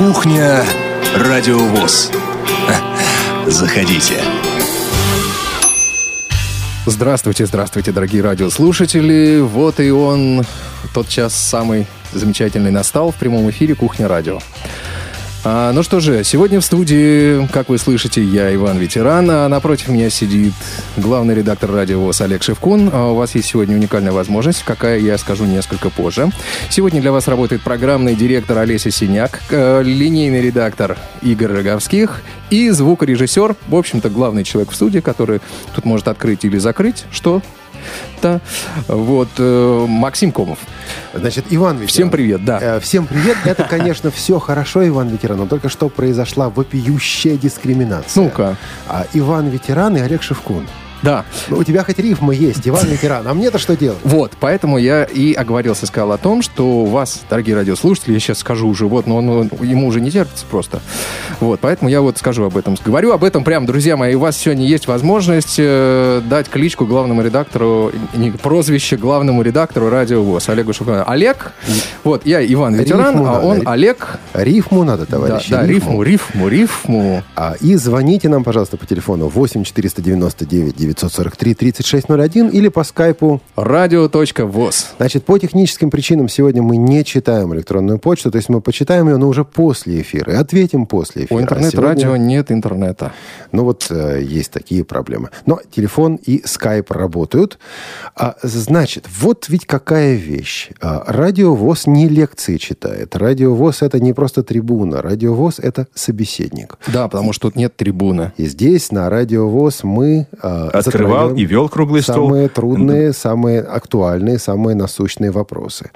Кухня Радиовоз. Заходите. Здравствуйте, здравствуйте, дорогие радиослушатели. Вот и он, тот час самый замечательный настал в прямом эфире «Кухня радио». А, ну что же, сегодня в студии, как вы слышите, я Иван Ветеран, а напротив меня сидит главный редактор радио ВОЗ Олег Шевкун. А у вас есть сегодня уникальная возможность, какая я скажу несколько позже. Сегодня для вас работает программный директор Олеся Синяк, э, линейный редактор Игорь Роговских и звукорежиссер, в общем-то, главный человек в студии, который тут может открыть или закрыть, что да. Вот, э, Максим Комов. Значит, Иван Ветеран. Всем привет, да. Э, всем привет. Это, конечно, все хорошо, Иван Ветеран, но только что произошла вопиющая дискриминация. Ну-ка. А, Иван Ветеран и Олег Шевкун. Да. Ну, у тебя хоть рифма есть, Иван Ветеран, а мне-то что делать? Вот, поэтому я и оговорился, сказал о том, что у вас, дорогие радиослушатели, я сейчас скажу уже, вот, но он, он, ему уже не терпится просто. Вот, поэтому я вот скажу об этом. Говорю об этом прям, друзья мои, у вас сегодня есть возможность э, дать кличку главному редактору, не, прозвище главному редактору Радио ВОЗ, Олегу Шухану. Олег, вот, я Иван Ветеран, Рифму а надо, он Олег. Рифму надо, товарищи. да, да, рифму, рифму, рифму. А, и звоните нам, пожалуйста, по телефону 8 499 943 3601 или по скайпу. Радио.ВОЗ. Значит, по техническим причинам сегодня мы не читаем электронную почту, то есть мы почитаем ее, но уже после эфира, и ответим после эфира. У А интернет-радио сегодня- нет интернета. Ну вот э, есть такие проблемы. Но телефон и скайп работают. А, значит, вот ведь какая вещь. А, не лекции читает. Радиовоз это не просто трибуна. Радиовоз это собеседник. Да, потому что тут нет трибуны. И здесь на радиовоз мы а, Открывал и вел круглый стол. самые трудные, самые актуальные, самые насущные вопросы.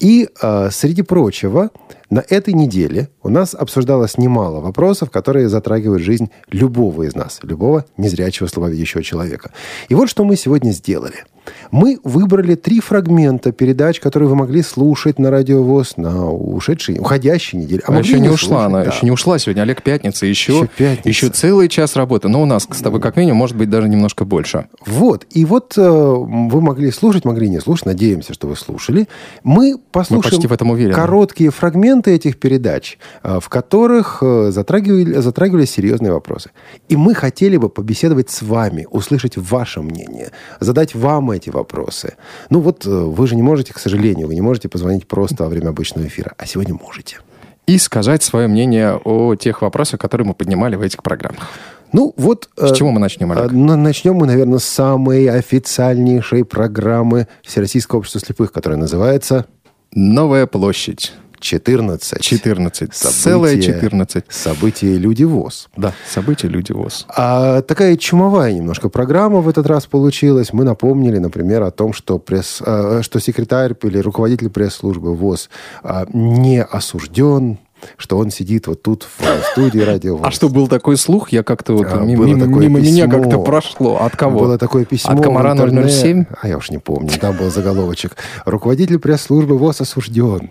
И а, среди прочего на этой неделе у нас обсуждалось немало вопросов, которые затрагивают жизнь любого из нас, любого незрячего слабовидящего человека. И вот что мы сегодня сделали. Мы выбрали три фрагмента передач, которые вы могли слушать на радиовоз на ушедшей, уходящей неделе. Она могли еще не слушать, ушла, она да. еще не ушла сегодня. Олег Пятница, еще, Еще пятница. еще целый час работы. Но у нас с тобой как минимум может быть даже немножко больше. Вот. И вот э, вы могли слушать, могли не слушать. Надеемся, что вы слушали. Мы послушаем почти в этом уверены. короткие фрагменты этих передач, э, в которых э, затрагивали, затрагивались серьезные вопросы. И мы хотели бы побеседовать с вами, услышать ваше мнение, задать вам эти вопросы. Ну вот э, вы же не можете, к сожалению, вы не можете позвонить просто во время обычного эфира. А сегодня можете. И сказать свое мнение о тех вопросах, которые мы поднимали в этих программах. Ну, вот... С э, чего мы начнем, Олег? Ну, Начнем мы, наверное, с самой официальнейшей программы Всероссийского общества слепых, которая называется Новая площадь. 14. 14. События- Целая 14. События «Люди ВОЗ». Да, события «Люди ВОЗ». А такая чумовая немножко программа в этот раз получилась. Мы напомнили, например, о том, что, пресс, э, что секретарь или руководитель пресс-службы ВОЗ а, не осужден, что он сидит вот тут в студии радио. А что, был такой слух? Я как-то вот А, мимо, такое мимо меня как-то прошло. От кого? Было такое письмо. От комара интернет. 007? А я уж не помню. Там был заголовочек. Руководитель пресс-службы ВОЗ осужден.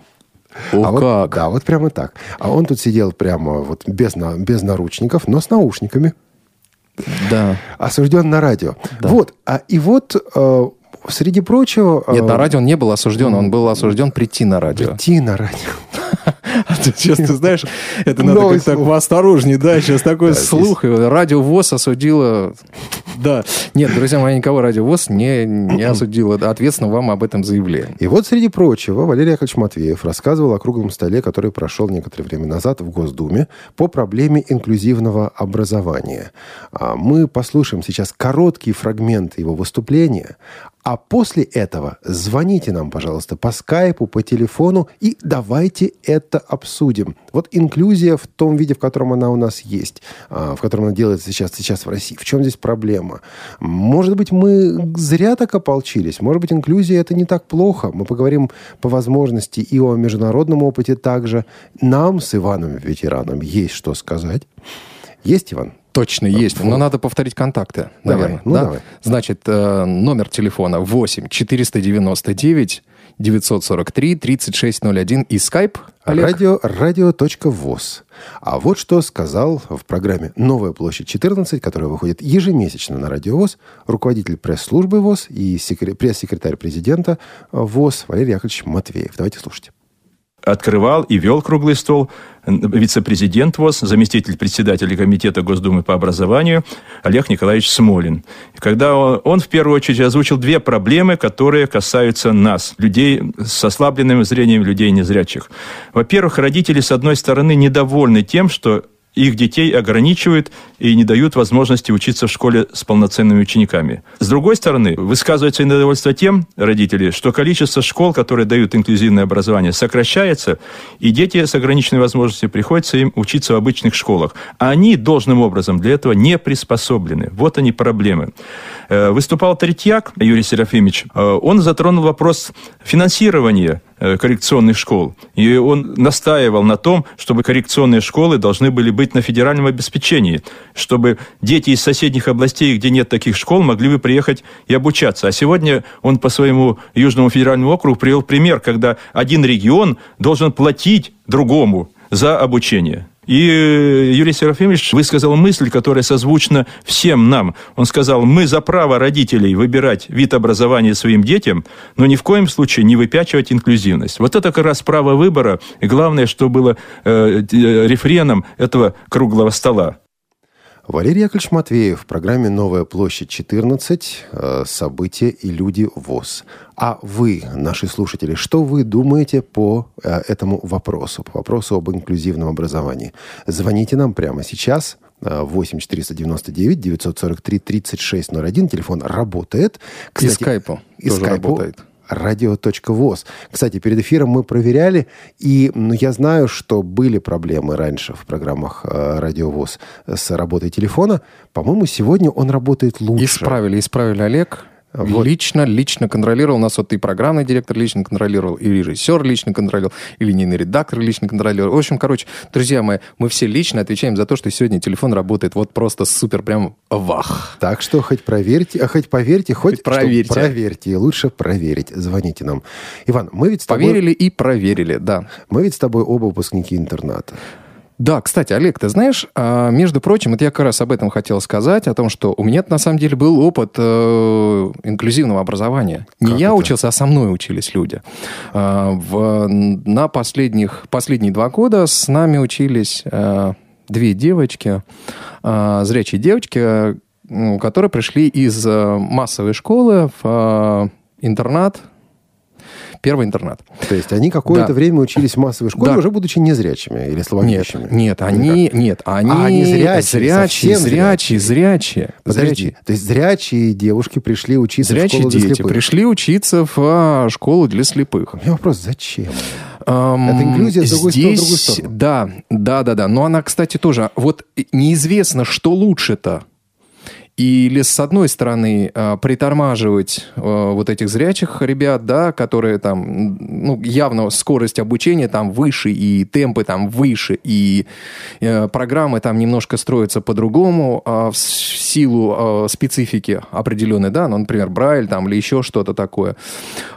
О, А вот- как? да, вот прямо так. А он тут сидел прямо вот без, на- без наручников, но с наушниками. Да. Осужден на радио. Вот. А, и вот, э, среди прочего... э, Нет, на радио он не был осужден, он был осужден прийти на радио. Прийти на радио. А ты Сейчас ты знаешь, это надо как-то поосторожнее, да, сейчас такой Да, слух. Радио ВОЗ осудило... Да. Нет, друзья мои, никого Радио ВОЗ не, не осудило. Ответственно вам об этом заявляем. И вот, среди прочего, Валерий Яковлевич Матвеев рассказывал о круглом столе, который прошел некоторое время назад в Госдуме по проблеме инклюзивного образования. А Мы послушаем сейчас короткий фрагмент его выступления, а после этого звоните нам, пожалуйста, по скайпу, по телефону, и давайте это обсудим. Вот инклюзия в том виде, в котором она у нас есть, а, в котором она делается сейчас, сейчас в России. В чем здесь проблема? Может быть, мы зря так ополчились. Может быть, инклюзия это не так плохо. Мы поговорим по возможности и о международном опыте также. Нам с Иваном Ветераном есть что сказать. Есть, Иван? Точно есть, но надо повторить контакты, Давай, наверное. ну да? давай. Значит, э, номер телефона 8 499 943 3601 и скайп, Олег. Радио, радио.воз. А вот что сказал в программе «Новая площадь 14», которая выходит ежемесячно на Радио ВОЗ, руководитель пресс-службы ВОЗ и секре- пресс-секретарь президента ВОЗ Валерий Яковлевич Матвеев. Давайте слушать. Открывал и вел круглый стол вице-президент ВОЗ, заместитель председателя Комитета Госдумы по образованию Олег Николаевич Смолин. Когда он, он в первую очередь озвучил две проблемы, которые касаются нас, людей с ослабленным зрением, людей незрячих. Во-первых, родители, с одной стороны, недовольны тем, что их детей ограничивают и не дают возможности учиться в школе с полноценными учениками. С другой стороны, высказывается недовольство тем, родители, что количество школ, которые дают инклюзивное образование, сокращается, и дети с ограниченной возможностью приходится им учиться в обычных школах. А они должным образом для этого не приспособлены. Вот они проблемы. Э, выступал Третьяк Юрий Серафимович. Э, он затронул вопрос финансирования Э, коррекционных школ. И он настаивал на том, чтобы коррекционные школы должны были быть на федеральном обеспечении, чтобы дети из соседних областей, где нет таких школ, могли бы приехать и обучаться. А сегодня он по своему Южному федеральному округу привел пример, когда один регион должен платить другому за обучение. И э, Юрий Серафимович высказал мысль, которая созвучна всем нам. Он сказал, мы за право родителей выбирать вид образования своим детям, но ни в коем случае не выпячивать инклюзивность. Вот это как раз право выбора. И главное, что было э, э рефреном этого круглого стола. Валерий Яковлевич Матвеев в программе «Новая площадь 14. Э, события и люди ВОЗ». А вы, наши слушатели, что вы думаете по э, этому вопросу, по вопросу об инклюзивном образовании? Звоните нам прямо сейчас. 8 499 943 3601. Телефон работает. Кстати, и скайпу и скайпу работает радио.воз. Кстати, перед эфиром мы проверяли, и ну, я знаю, что были проблемы раньше в программах э, Радио с работой телефона. По-моему, сегодня он работает лучше. Исправили, исправили, Олег. Вот. Лично, лично контролировал. У нас вот и программный директор лично контролировал, и режиссер лично контролировал, и линейный редактор лично контролировал. В общем, короче, друзья мои, мы все лично отвечаем за то, что сегодня телефон работает вот просто супер, прям вах. Так что хоть проверьте, а хоть поверьте, хоть, хоть проверьте. проверьте. Лучше проверить. Звоните нам. Иван, мы ведь с тобой... Поверили и проверили, да. Мы ведь с тобой оба выпускники интерната. Да, кстати, Олег, ты знаешь, а, между прочим, это я как раз об этом хотел сказать, о том, что у меня на самом деле был опыт э, инклюзивного образования. Не как я это? учился, а со мной учились люди. Э, в, на последних, последние два года с нами учились э, две девочки, э, зрячие девочки, которые пришли из э, массовой школы в э, интернат Первый интернат. То есть они какое-то да. время учились в массовой школе, да. уже будучи незрячими или слабовидящими? Нет, нет, они, нет, они, а, они зрячие, зрячие, зрячие, зрячие. Подожди, зрячие. то есть зрячие девушки пришли учиться зрячие в школу дети для слепых? пришли учиться в а, школу для слепых. У меня вопрос, зачем? Um, Это инклюзия с другой, здесь, стороны, другой сторону. Да, да, да, да. Но она, кстати, тоже... Вот неизвестно, что лучше-то. Или, с одной стороны, э, притормаживать э, вот этих зрячих ребят, да, которые там, ну, явно скорость обучения там выше, и темпы там выше, и э, программы там немножко строятся по-другому а в силу специфики определенной, да, ну, например, Брайль там или еще что-то такое.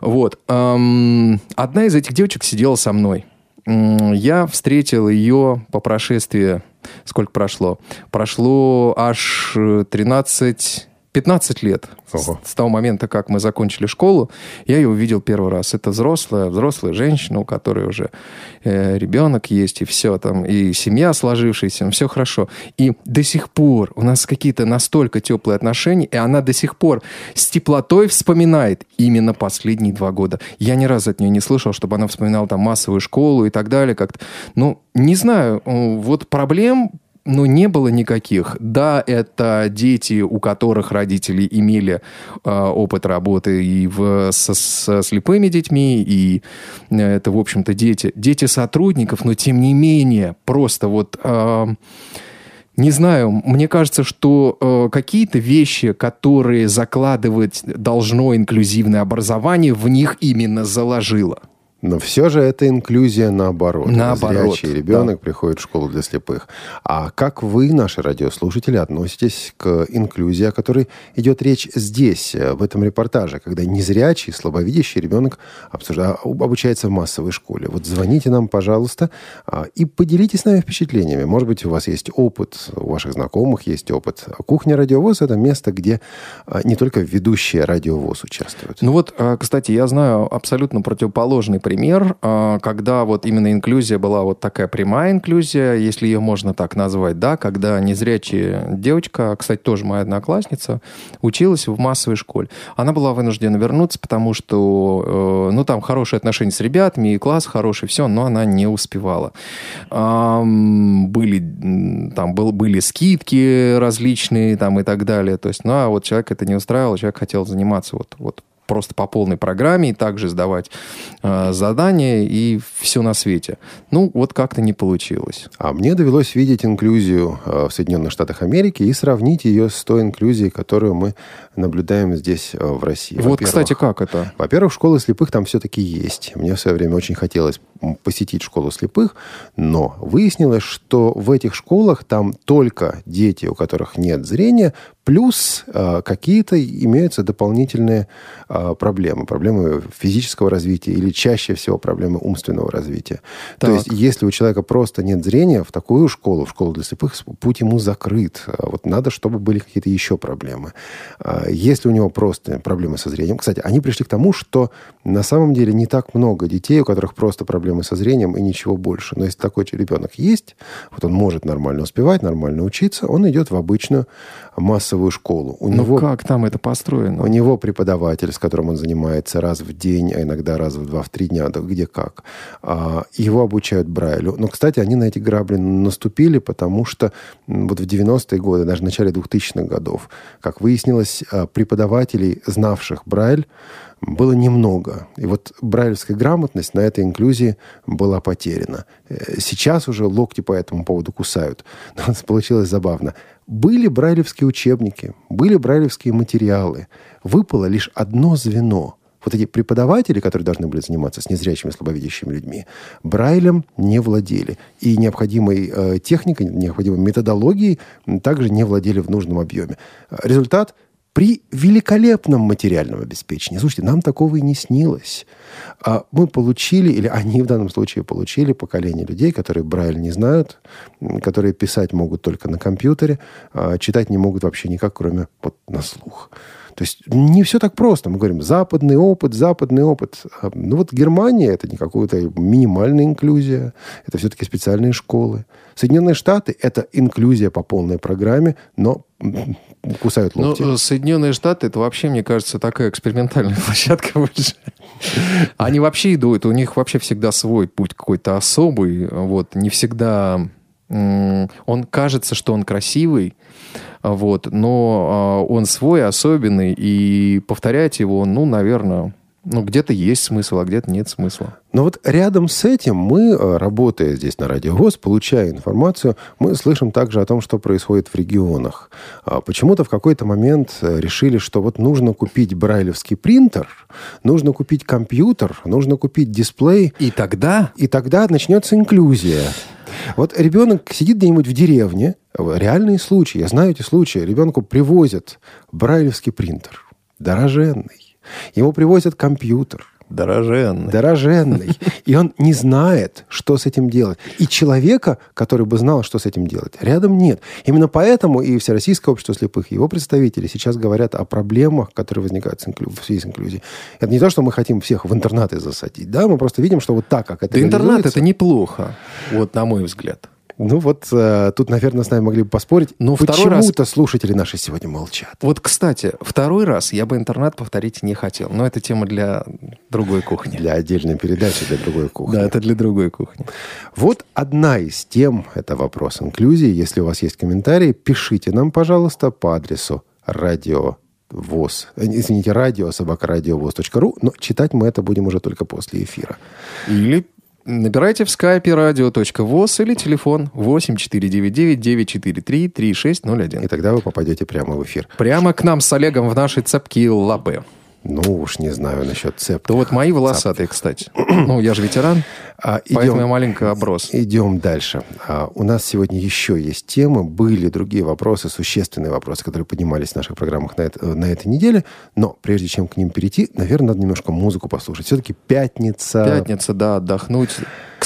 Вот. Одна из этих девочек сидела со мной. Я встретил ее по прошествии сколько прошло? Прошло аж 13 15 лет Ого. с, с того момента, как мы закончили школу, я ее увидел первый раз. Это взрослая, взрослая женщина, у которой уже э, ребенок есть, и все там, и семья сложившаяся, все хорошо. И до сих пор у нас какие-то настолько теплые отношения, и она до сих пор с теплотой вспоминает именно последние два года. Я ни разу от нее не слышал, чтобы она вспоминала там массовую школу и так далее. Как-то. Ну, не знаю, вот проблем ну, не было никаких. Да, это дети, у которых родители имели э, опыт работы и в, со, со слепыми детьми, и э, это, в общем-то, дети, дети сотрудников, но тем не менее, просто вот... Э, не знаю, мне кажется, что э, какие-то вещи, которые закладывать должно инклюзивное образование, в них именно заложило. Но все же это инклюзия наоборот. Наоборот. Зрячий ребенок да. приходит в школу для слепых. А как вы, наши радиослушатели, относитесь к инклюзии, о которой идет речь здесь, в этом репортаже, когда незрячий, слабовидящий ребенок обсужда... обучается в массовой школе? Вот звоните нам, пожалуйста, а, и поделитесь с нами впечатлениями. Может быть, у вас есть опыт, у ваших знакомых есть опыт. Кухня Радиовоз – это место, где а, не только ведущие Радиовоз участвуют. Ну вот, а, кстати, я знаю абсолютно противоположный пример пример, а, когда вот именно инклюзия была вот такая прямая инклюзия, если ее можно так назвать, да, когда незрячая девочка, кстати, тоже моя одноклассница, училась в массовой школе. Она была вынуждена вернуться, потому что, э, ну, там хорошие отношения с ребятами, и класс хороший, все, но она не успевала. Были, там был, были скидки различные там и так далее, то есть, ну, а вот человек это не устраивал, человек хотел заниматься вот, вот просто по полной программе, и также сдавать э, задания, и все на свете. Ну, вот как-то не получилось. А мне довелось видеть инклюзию э, в Соединенных Штатах Америки и сравнить ее с той инклюзией, которую мы наблюдаем здесь, э, в России. Вот, кстати, как это? Во-первых, школы слепых там все-таки есть. Мне в свое время очень хотелось посетить школу слепых, но выяснилось, что в этих школах там только дети, у которых нет зрения, плюс э, какие-то имеются дополнительные э, проблемы. Проблемы физического развития или чаще всего проблемы умственного развития. Так. То есть, если у человека просто нет зрения, в такую школу, в школу для слепых, путь ему закрыт. А вот надо, чтобы были какие-то еще проблемы. Если у него просто проблемы со зрением... Кстати, они пришли к тому, что на самом деле не так много детей, у которых просто проблемы со зрением и ничего больше. Но если такой ребенок есть, вот он может нормально успевать, нормально учиться, он идет в обычную массовую школу. У Но него, как там это построено? У него преподаватель, с которым он занимается раз в день, а иногда раз в два, в три дня, да где как. А, его обучают Брайлю. Но, кстати, они на эти грабли наступили, потому что вот в 90-е годы, даже в начале 2000-х годов, как выяснилось, а, преподавателей, знавших Брайль, было немного. И вот брайлевская грамотность на этой инклюзии была потеряна. Э, сейчас уже локти по этому поводу кусают. Но получилось забавно. Были брайлевские учебники, были брайлевские материалы. Выпало лишь одно звено. Вот эти преподаватели, которые должны были заниматься с незрячими, слабовидящими людьми, Брайлем не владели. И необходимой э, техникой, необходимой методологией также не владели в нужном объеме. Результат при великолепном материальном обеспечении. Слушайте, нам такого и не снилось. А мы получили, или они в данном случае получили поколение людей, которые Брайль не знают, которые писать могут только на компьютере, а читать не могут вообще никак, кроме вот на слух. То есть не все так просто. Мы говорим, западный опыт, западный опыт. А, ну вот Германия – это не какая-то минимальная инклюзия, это все-таки специальные школы. Соединенные Штаты – это инклюзия по полной программе, но кусают локти. Ну, Соединенные Штаты, это вообще, мне кажется, такая экспериментальная площадка больше. Они вообще идут, у них вообще всегда свой путь какой-то особый. Вот, не всегда... Он кажется, что он красивый, вот, но а, он свой, особенный, и повторять его, ну, наверное, ну, где-то есть смысл, а где-то нет смысла. Но вот рядом с этим мы, э, работая здесь на Радио ВОЗ, получая информацию, мы слышим также о том, что происходит в регионах. А почему-то в какой-то момент э, решили, что вот нужно купить брайлевский принтер, нужно купить компьютер, нужно купить дисплей. И тогда? И тогда начнется инклюзия. Вот ребенок сидит где-нибудь в деревне, реальные случаи, я знаю эти случаи, ребенку привозят брайлевский принтер, дороженный, Ему привозят компьютер. Дороженный. Дороженный. И он не знает, что с этим делать. И человека, который бы знал, что с этим делать, рядом нет. Именно поэтому и Всероссийское общество слепых, и его представители сейчас говорят о проблемах, которые возникают в связи с инклюзией. Это не то, что мы хотим всех в интернаты засадить. Да, мы просто видим, что вот так, как это Да интернат это неплохо, вот на мой взгляд. Ну вот э, тут, наверное, с нами могли бы поспорить. Но почему-то раз... слушатели наши сегодня молчат. Вот, кстати, второй раз я бы интернет повторить не хотел. Но это тема для другой кухни. Для отдельной передачи, для другой кухни. Да, это для другой кухни. Вот одна из тем, это вопрос инклюзии. Если у вас есть комментарии, пишите нам, пожалуйста, по адресу радио ВОЗ. Э, извините, радио собакарадиовоз.ру, но читать мы это будем уже только после эфира. Или Набирайте в скайпе радио.воз или телефон 8499-943-3601. И тогда вы попадете прямо в эфир. Прямо к нам с Олегом в наши цепки лапы. Ну уж не знаю насчет цепки. Да вот мои волосатые, кстати. Ну, я же ветеран, а, идем, поэтому я маленько оброс. Идем дальше. А, у нас сегодня еще есть темы, были другие вопросы, существенные вопросы, которые поднимались в наших программах на, это, на этой неделе. Но прежде чем к ним перейти, наверное, надо немножко музыку послушать. Все-таки пятница. Пятница, да, отдохнуть.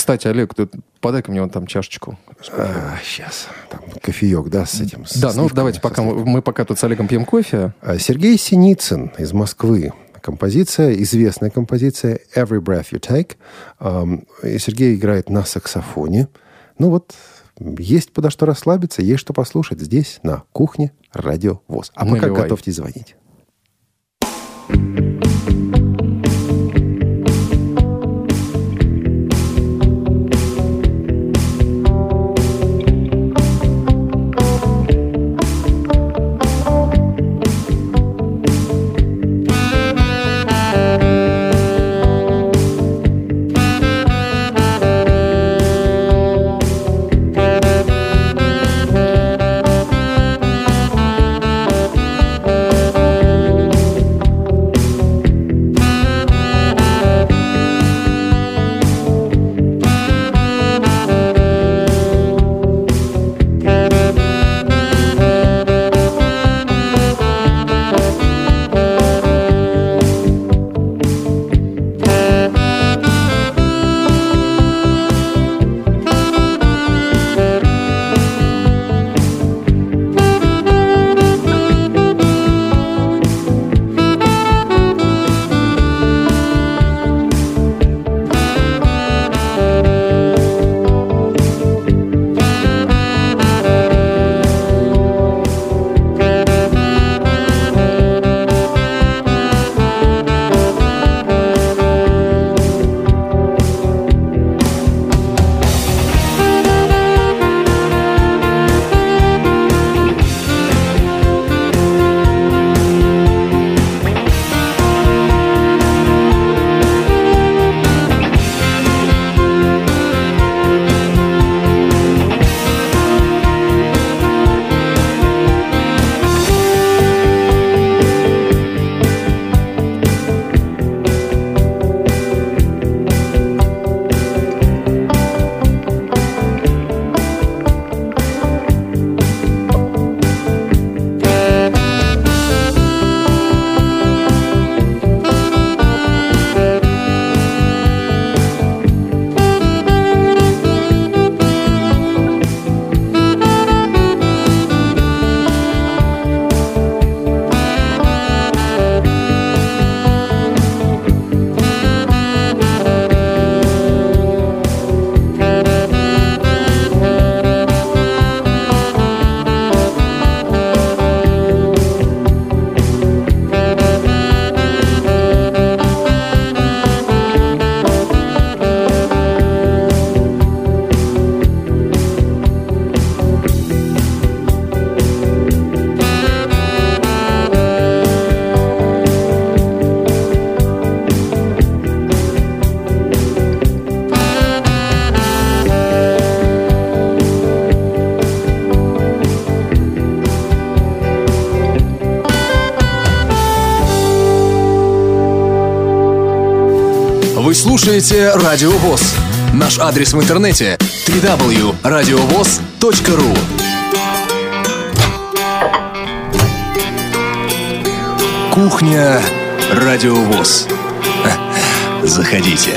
Кстати, Олег, подай-ка мне вон там чашечку. А, сейчас. Там кофеек, да, с этим. Да, с ну давайте, пока мы, мы пока тут с Олегом пьем кофе. А, Сергей Синицын из Москвы композиция, известная композиция «Every Breath You Take». Эм, Сергей играет на саксофоне. Ну вот, есть подо что расслабиться, есть что послушать здесь, на кухне Радио ВОЗ. А пока Наливай. готовьте звонить. Слушаете Радио ВОЗ. Наш адрес в интернете www.radiovoz.ru Кухня Радио ВОЗ. Заходите.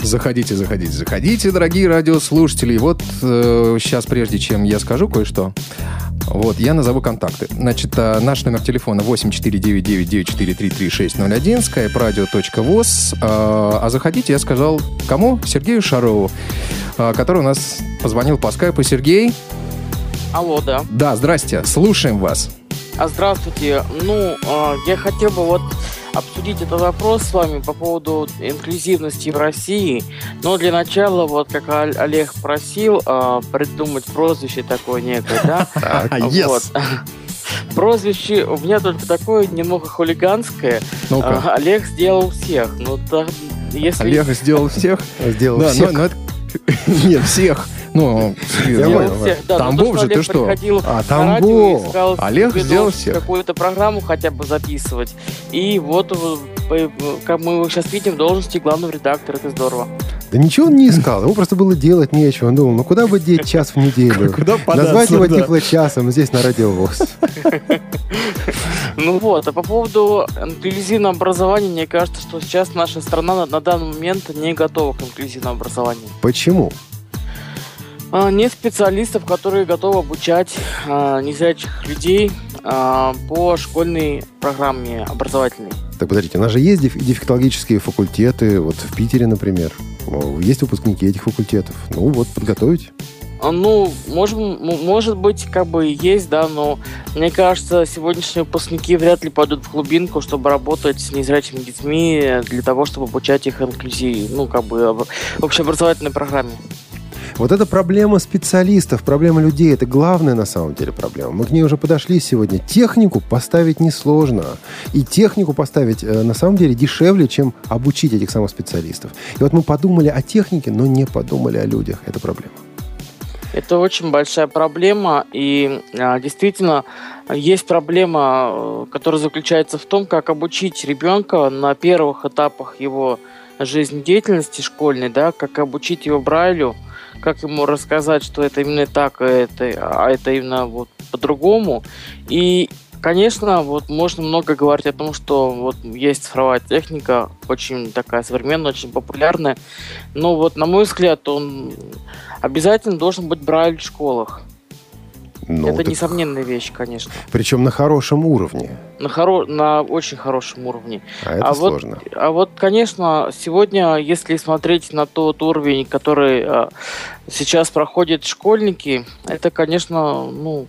Заходите, заходите, заходите, дорогие радиослушатели. Вот э, сейчас, прежде чем я скажу кое-что, вот, я назову контакты. Значит, э, наш номер телефона 8499-9433-601, skype-radio.voz. Э, а заходите, я сказал, кому? Сергею Шарову, э, который у нас позвонил по скайпу. Сергей, Алло, да. да, здрасте, слушаем вас. А здравствуйте. Ну, я хотел бы вот обсудить этот вопрос с вами по поводу инклюзивности в России. Но для начала, вот как Ол- Олег просил, а, придумать прозвище такое некое, да? Yes. Вот. Прозвище у меня только такое немного хулиганское. Ну-ка, А, Олег сделал всех. Ну, да, если... Олег сделал всех. Сделал Да, всех. но- но это- Нет, всех. Ну, Я понял, всех, да. Тамбов то, же, ты что? А, Тамбов. Олег сделал всех. какую-то программу хотя бы записывать. И вот, как мы его сейчас видим, в должности главного редактора. Это здорово. Да ничего он не искал, ему просто было делать нечего. Он думал, ну куда бы деть час в неделю? Куда податься, Назвать его да. теплочасом здесь на радиовоз. Ну вот, а по поводу инклюзивного образования, мне кажется, что сейчас наша страна на, данный момент не готова к инклюзивному образованию. Почему? А, Нет специалистов, которые готовы обучать а, незрячих людей э, по школьной программе образовательной. Так, подождите, у нас же есть деф- дефектологические факультеты, вот в Питере, например. Есть выпускники этих факультетов. Ну вот, подготовить. А, Ну, может, может быть, как бы есть, да, но мне кажется, сегодняшние выпускники вряд ли пойдут в глубинку, чтобы работать с незрячими детьми для того, чтобы обучать их инклюзии, ну, как бы об- общеобразовательной программе. Вот эта проблема специалистов, проблема людей, это главная на самом деле проблема. Мы к ней уже подошли сегодня. Технику поставить несложно. И технику поставить э, на самом деле дешевле, чем обучить этих самых специалистов. И вот мы подумали о технике, но не подумали о людях. Это проблема. Это очень большая проблема, и а, действительно есть проблема, э, которая заключается в том, как обучить ребенка на первых этапах его жизнедеятельности школьной, да, как обучить его Брайлю, как ему рассказать, что это именно так, а это, а это именно вот по-другому. И, конечно, вот можно много говорить о том, что вот есть цифровая техника, очень такая современная, очень популярная. Но вот, на мой взгляд, он обязательно должен быть Брайль в школах. Ну, это так- несомненная вещь, конечно. Причем на хорошем уровне. На, хоро... на очень хорошем уровне. А это А вот- сложно. А вот, конечно, сегодня, если смотреть на тот уровень, который э, сейчас проходят школьники, это, конечно, ну,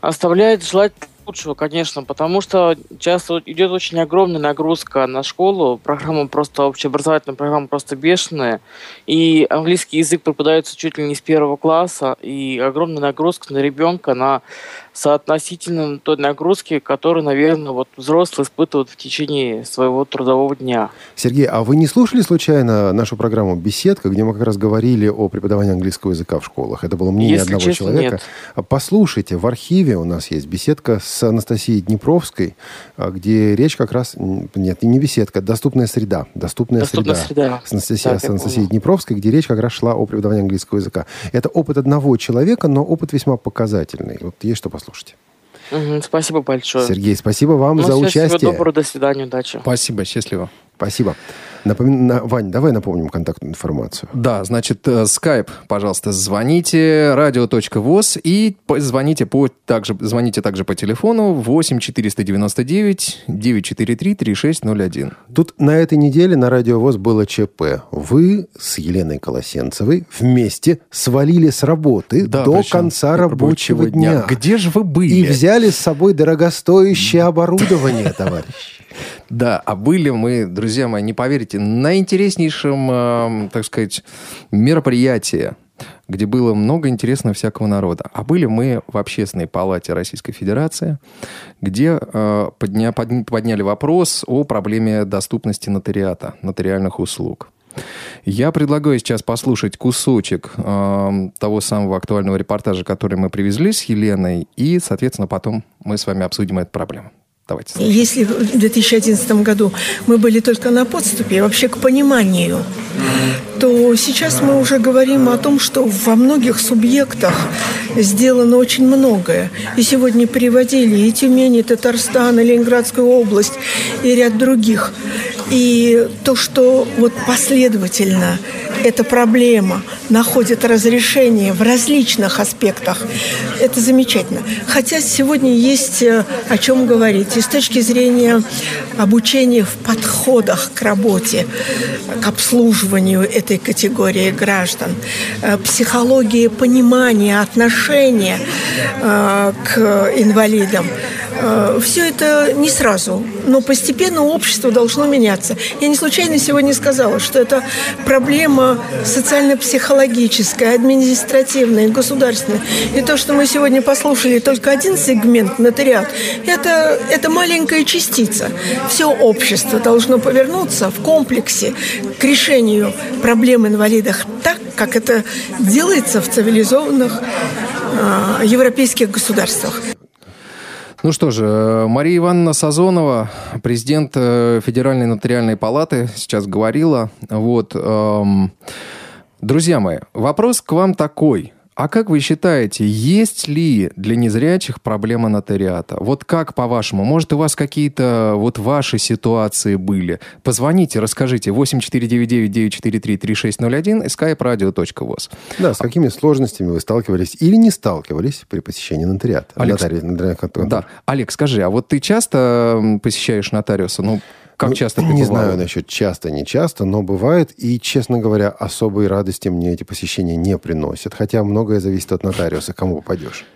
оставляет желать лучшего, конечно, потому что часто идет очень огромная нагрузка на школу, программа просто, общеобразовательная программа просто бешеная, и английский язык преподается чуть ли не с первого класса, и огромная нагрузка на ребенка, на соотносительно той нагрузки, которую, наверное, вот взрослые испытывают в течение своего трудового дня. Сергей, а вы не слушали случайно нашу программу «Беседка», где мы как раз говорили о преподавании английского языка в школах? Это было мнение Если одного честно, человека. А Послушайте, в архиве у нас есть беседка с Анастасией Днепровской, а, где речь как раз... Нет, не беседка, доступная среда. Доступная, Доступная среда. среда. С Анастасией, Так, с Анастасией. Днепровской, где речь как раз шла о преподавании английского языка. Это опыт одного человека, но опыт весьма показательный. Вот есть что послушать. Мгм, спасибо большое. Сергей, спасибо вам Ну, за участие. Всего доброго, до свидания, удачи. Спасибо, счастливо. Спасибо. Напомин- на- Вань, давай напомним контактную информацию. Да, значит, э, скайп, пожалуйста, звоните, радио.воз, и звоните, по, также, звоните также по телефону 8 499 943 3601. Тут на этой неделе на Радио ВОЗ было ЧП. Вы с Еленой Колосенцевой вместе свалили с работы Да, до конца рабочего дня. Где же вы были? И взяли с собой дорогостоящее оборудование, товарищ. Да, а были мы, друзья мои, не поверите, на интереснейшем, эм, так сказать, мероприятии, где было много интересного всякого народа. А были мы в Общественной палате Российской Федерации, где э, подня- подня- подняли вопрос о проблеме доступности нотариата, нотариальных услуг. Я предлагаю сейчас послушать кусочек эм, того самого актуального репортажа, который мы привезли с Еленой, и, соответственно, потом мы с вами обсудим эту проблему. Давайте. Если в 2011 году мы были только на подступе вообще к пониманию, то сейчас мы уже говорим о том, что во многих субъектах сделано очень многое. И сегодня приводили и Тюмень, и Татарстан, и Ленинградскую область, и ряд других. И то, что вот последовательно эта проблема находит разрешение в различных аспектах, это замечательно. Хотя сегодня есть э, о чем говорить. И с точки зрения обучения в подходах к работе, к обслуживанию этой категории граждан, э, психология понимания, отношения э, к инвалидам. Все это не сразу, но постепенно общество должно меняться. Я не случайно сегодня сказала, что это проблема социально-психологическая, административная, государственная. И то, что мы сегодня послушали только один сегмент, нотариат, это, это маленькая частица. Все общество должно повернуться в комплексе к решению проблем инвалидов так, как это делается в цивилизованных э, европейских государствах. Ну что же, э, Мария Ивановна Сазонова, президент э, Федеральной нотариальной палаты, сейчас говорила. Вот, эм, друзья мои, вопрос к вам такой. А как вы считаете, есть ли для незрячих проблема нотариата? Вот как по-вашему? Может, у вас какие-то вот ваши ситуации были? Позвоните, расскажите. 8499-943-3601 skype-radio.voz. Да, с какими сложностями вы сталкивались или не сталкивались при посещении нотариата? Олег, Нотари-? Да. Олег, скажи, а вот ты часто посещаешь нотариуса? Ну, как Ну, часто Не бывал? знаю насчет часто, не часто, но бывает. И, честно говоря, особой радости мне эти посещения не приносят. Хотя многое зависит от нотариуса, кому попадешь.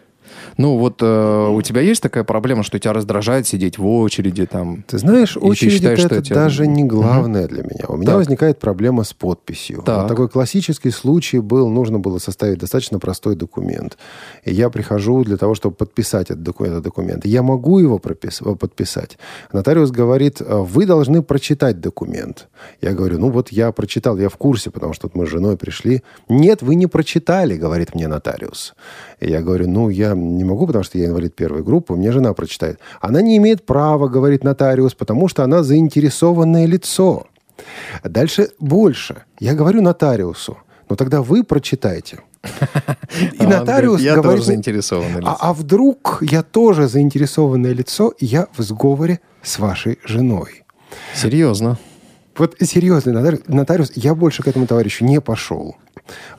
Ну, вот э, у тебя есть такая проблема, что тебя раздражает сидеть в очереди там? Ты знаешь, И ты очередь считаешь, что это это- даже не главное для меня. У меня Так. возникает проблема с подписью. Так. Вот такой классический случай был, нужно было составить достаточно простой документ. И я прихожу для того, чтобы подписать этот доку- этот документ. Я могу его пропис- э, подписать. Нотариус говорит, «Э, вы должны прочитать документ. Я говорю, ну вот я прочитал, я в курсе, потому что мы с женой пришли. Нет, вы не прочитали, говорит мне нотариус. И я говорю, ну я не могу, потому что я инвалид первой группы, мне жена прочитает. Она не имеет права, говорит нотариус, потому что она заинтересованное лицо. Дальше больше. Я говорю нотариусу, ну тогда вы прочитайте. И А нотариус говорит, я говорит, тоже заинтересованное лицо. а, а вдруг я тоже заинтересованное лицо, и я в сговоре с вашей женой. Серьезно? Вот серьезный нотариус, нотариус, я больше к этому товарищу не пошел.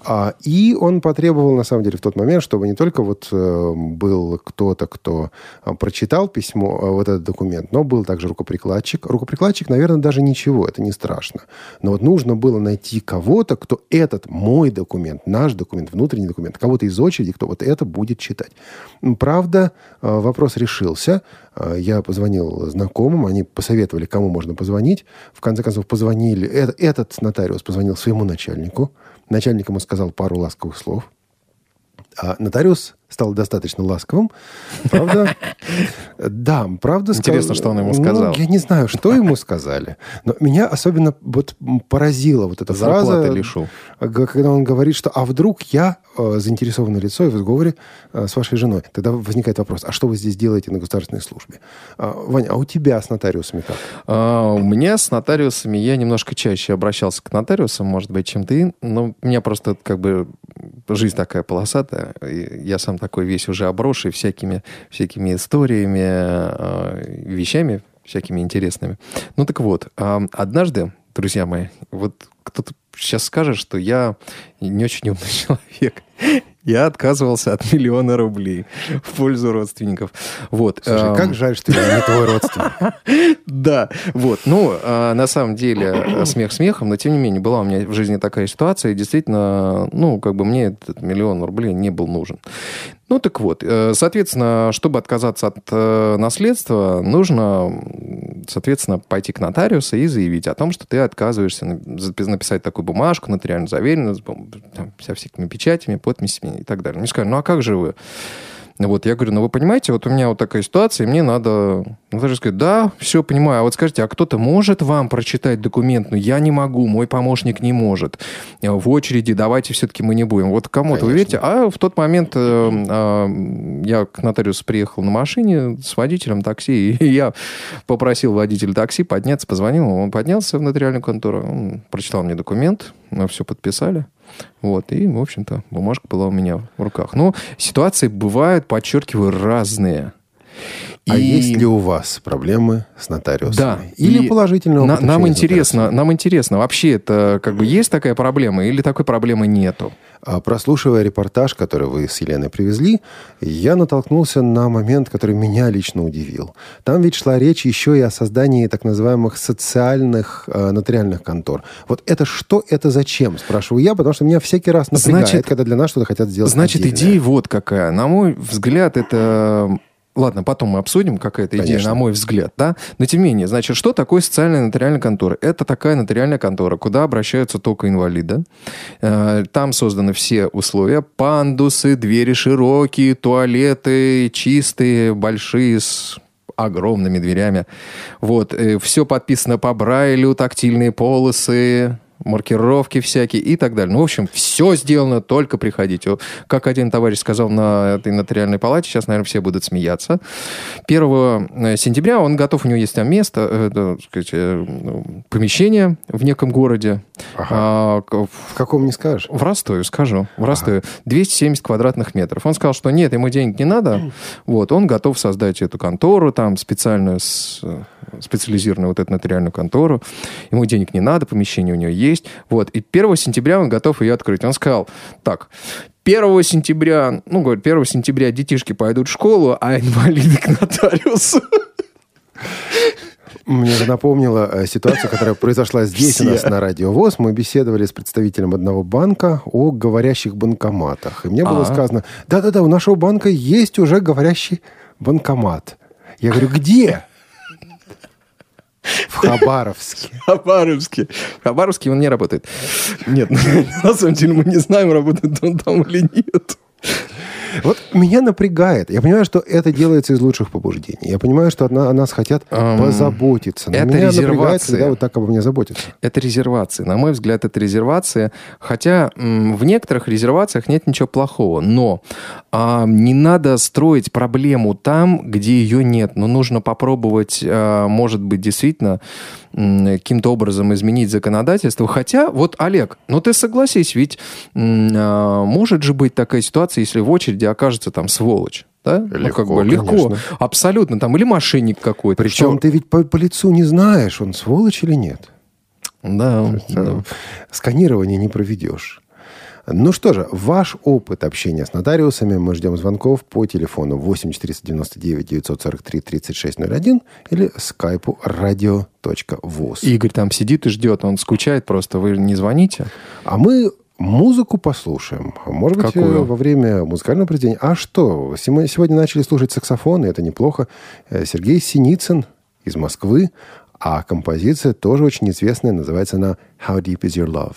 А, и он потребовал, на самом деле, в тот момент, чтобы не только вот э, был кто-то, кто а, прочитал письмо, а, вот этот документ, но был также рукоприкладчик. Рукоприкладчик, наверное, даже ничего, это не страшно. Но вот нужно было найти кого-то, кто этот мой документ, наш документ, внутренний документ, кого-то из очереди, кто вот это будет читать. Правда, вопрос решился. Я позвонил знакомым, они посоветовали, кому можно позвонить. В конце концов, позвонили. э- Этот нотариус позвонил своему начальнику. Начальник ему сказал пару ласковых слов. А нотариус стал достаточно ласковым. Правда? Да, правда. сказ- Интересно, что он ему Ну, сказал. я не знаю, что ему сказали. Но меня особенно вот поразила вот эта Зарплаты фраза. лишу. Г- Когда он говорит, что а вдруг я э, заинтересованное лицо и в сговоре э, с вашей женой. Тогда возникает вопрос, а что вы здесь делаете на государственной службе? А, Ваня, а у тебя с нотариусами как? А, у меня с нотариусами, я немножко чаще обращался к нотариусам, может быть, чем ты. Но у меня просто как бы жизнь такая полосатая. и Я сам такой весь уже обросший всякими, всякими историями, э, вещами всякими интересными. Ну так вот, а, однажды, друзья мои, вот кто-то сейчас скажет, что я не очень умный человек. Я отказывался от миллиона рублей в пользу родственников. Вот. Слушай, эм, как жаль, что я не твой родственник. да, вот. Ну, а, на самом деле, э, смех смехом, но тем не менее, была у меня в жизни такая ситуация, и действительно, ну, как бы мне этот миллион рублей не был нужен. Ну, так вот, э, соответственно, чтобы отказаться от э, наследства, нужно, соответственно, пойти к нотариусу и заявить о том, что ты отказываешься написать такую бумажку, нотариально заверенную, там, со всякими печатями, подписями и так далее. Мне сказали, ну, а как же вы? Вот, я говорю, ну вы понимаете, вот у меня вот такая ситуация, и мне надо... Ну, даже сказать, да, все понимаю, а вот скажите, а кто-то может вам прочитать документ? Ну, я не могу, мой помощник не может. Э, В очереди давайте все-таки мы не будем. Вот кому-то, вы верите? А в тот момент э, э, я к нотариусу приехал на машине с водителем такси, и я попросил водителя такси подняться, позвонил, он поднялся в нотариальную контору, он прочитал мне документ, мы все подписали. Вот, и, в общем-то, бумажка была у меня в руках. Но ситуации бывают, подчеркиваю, разные. А И- есть ли у вас проблемы с нотариусами? Да. Или И положительного на- нам интересно, нам интересно, вообще это как бы есть такая проблема или такой проблемы нету? А, Прослушивая репортаж, который вы с Еленой привезли, я натолкнулся на момент, который меня лично удивил. Там ведь шла речь еще и о создании так называемых социальных э, нотариальных контор. Вот это что, это зачем, спрашиваю я, потому что меня всякий раз напрягает, Значит- когда для нас что-то хотят сделать Значит, отдельное. идея вот какая. На мой взгляд, это... Ладно, потом мы обсудим, какая это идея, Конечно. на мой взгляд, да? Но тем не менее, значит, что такое социальная нотариальная контора? Это такая нотариальная контора, куда обращаются только инвалиды. Э, Там созданы все условия. Пандусы, двери широкие, туалеты чистые, большие, с огромными дверями. Вот, все подписано по Брайлю, тактильные полосы, маркировки всякие и так далее. Ну, в общем, все сделано, только приходите. Как один товарищ сказал на этой нотариальной палате, сейчас, наверное, все будут смеяться. 1 сентября он готов, у него есть там место, э, так сказать, э, ну, помещение в неком городе. А, к- В каком не скажешь? В Ростове, скажу, в Ростове. 270 квадратных метров. Он сказал, что нет, ему денег не надо. Вот, он готов создать эту контору, там, специальную, с- э, специализированную вот эту нотариальную контору. Ему денег не надо, помещение у него есть. Вот, и 1 сентября он готов ее открыть. Он сказал, так, 1 сентября, ну, говорит, 1 сентября детишки пойдут в школу, а инвалиды к нотариусу. Мне это напомнило э, ситуацию, которая произошла здесь у нас на Радио ВОЗ. Мы беседовали с представителем одного банка о говорящих банкоматах. И мне было А. сказано, да-да-да, у нашего банка есть уже говорящий банкомат. Я говорю, где? В Хабаровске. Хабаровске. В Хабаровске он не работает. Нет, на самом деле мы не знаем, работает он там или нет. Вот меня напрягает. Я понимаю, что это делается из лучших побуждений. Я понимаю, что о нас хотят позаботиться. Но это меня резервация. когда вот так обо мне заботятся. Это резервация. На мой взгляд, это резервация. Хотя в некоторых резервациях нет ничего плохого. Но а, не надо строить проблему там, где ее нет. Но нужно попробовать, а, может быть, действительно каким-то образом изменить законодательство. Хотя, вот, Олег, ну ты согласись, ведь а, может же быть такая ситуация, если в очереди окажется там сволочь. Да? ну, Легко, как бы легко. конечно. Абсолютно. Там или мошенник какой-то. Причем что- ты ведь по, по лицу не знаешь, он сволочь или нет. Да, да. Э, Сканирование не проведешь. Ну что же, ваш опыт общения с нотариусами мы ждем звонков по телефону 8 499 943 3601 или скайпу radio.voz. Игорь там сидит и ждет, он скучает просто, вы не звоните. А мы музыку послушаем. Может быть, Какую? во время музыкального произведения. А что? Сегодня начали слушать саксофоны, это неплохо. Э, Сергей Синицын из Москвы. А композиция тоже очень известная, называется она «How Deep Is Your Love».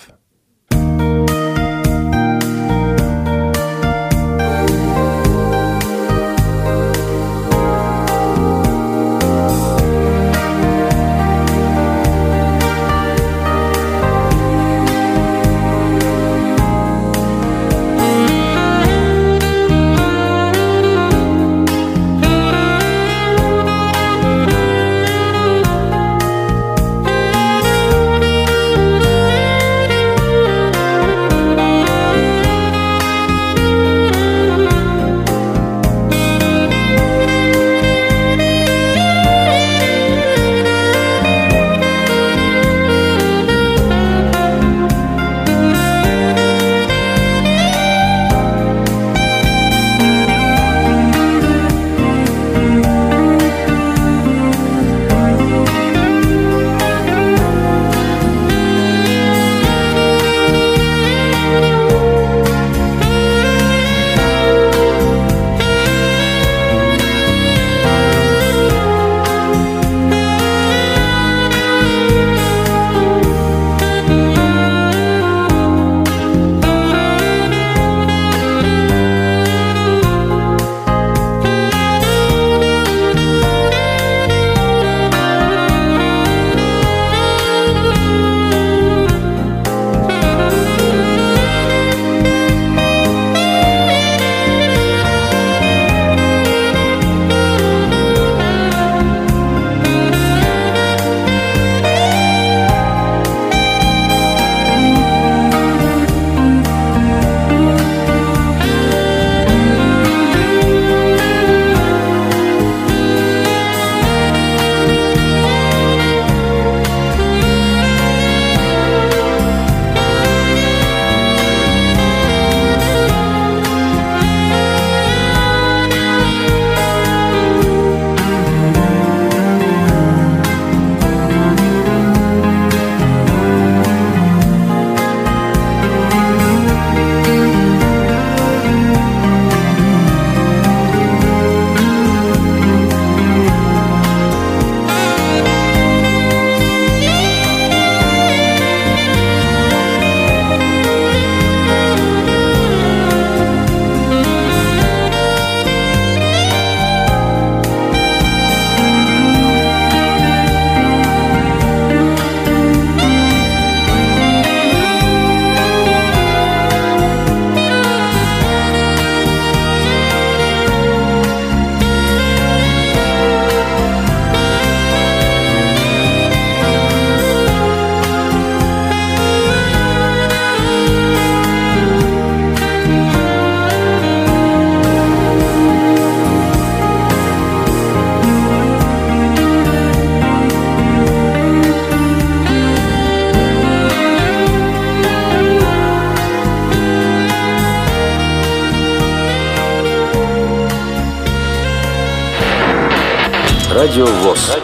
Радио ВОЗ.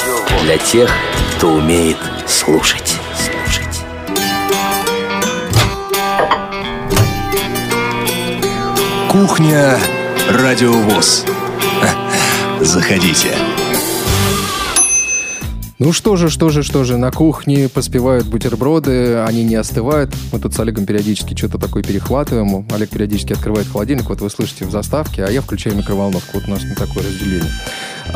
Для тех, кто умеет слушать. Слушать. Кухня Радиовоз. Заходите. Ну что же, что же, что же, на кухне поспевают бутерброды, они не остывают. Мы тут с Олегом периодически что-то такое перехватываем. Олег периодически открывает холодильник, вот вы слышите в заставке, а я включаю микроволновку. Вот у нас не такое разделение.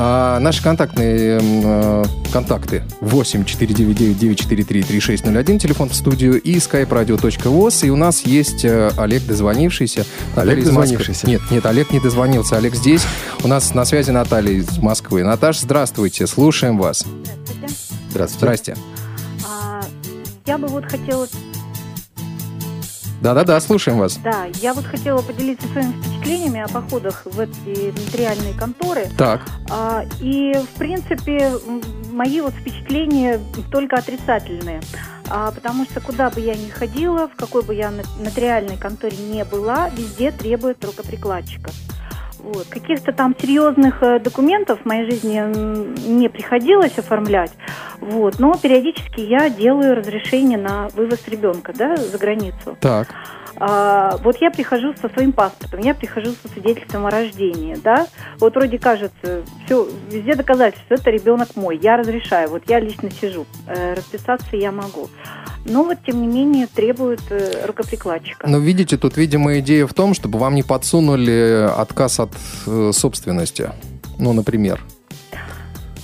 А наши контактные э, контакты 8 499 943 3601, телефон в студию и skype-radio.voz. И у нас есть э, Олег дозвонившийся. Олег Наталья дозвонившийся. Нет, нет, Олег не дозвонился. Олег здесь. У нас на связи Наталья из Москвы. Наташ, здравствуйте, слушаем вас. Здравствуйте. Здрасте. А, я бы вот хотела, Да-да-да, слушаем вас. да, я вот хотела поделиться своими впечатлениями о походах в эти нотариальные конторы. Так, А, и, в принципе, мои вот впечатления только отрицательные. А, потому что куда бы я ни ходила, в какой бы я нот- нотариальной конторе не была, везде требуют рукоприкладчика. Вот. Каких-то там серьезных э, документов в моей жизни не приходилось оформлять, вот. но периодически я делаю разрешение на вывоз ребенка да, за границу. так. А, вот я прихожу со своим паспортом, я прихожу со свидетельством о рождении, да, вот вроде кажется, все, везде доказательства, это ребенок мой, я разрешаю, вот я лично сижу, э, расписаться я могу. Но вот, тем не менее, требуют э, рукоприкладчика. Но видите, тут, видимо, идея в том, чтобы вам не подсунули отказ от э, собственности. Ну, например.